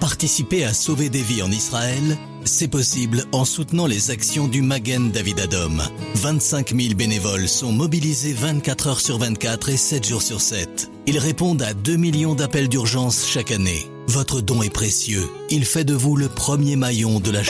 Participer à sauver des vies en Israël, c'est possible en soutenant les actions du Magen David Adom. 25 000 bénévoles sont mobilisés 24 heures sur 24 et 7 jours sur 7. Ils répondent à 2 millions d'appels d'urgence chaque année. Votre don est précieux. Il fait de vous le premier maillon de la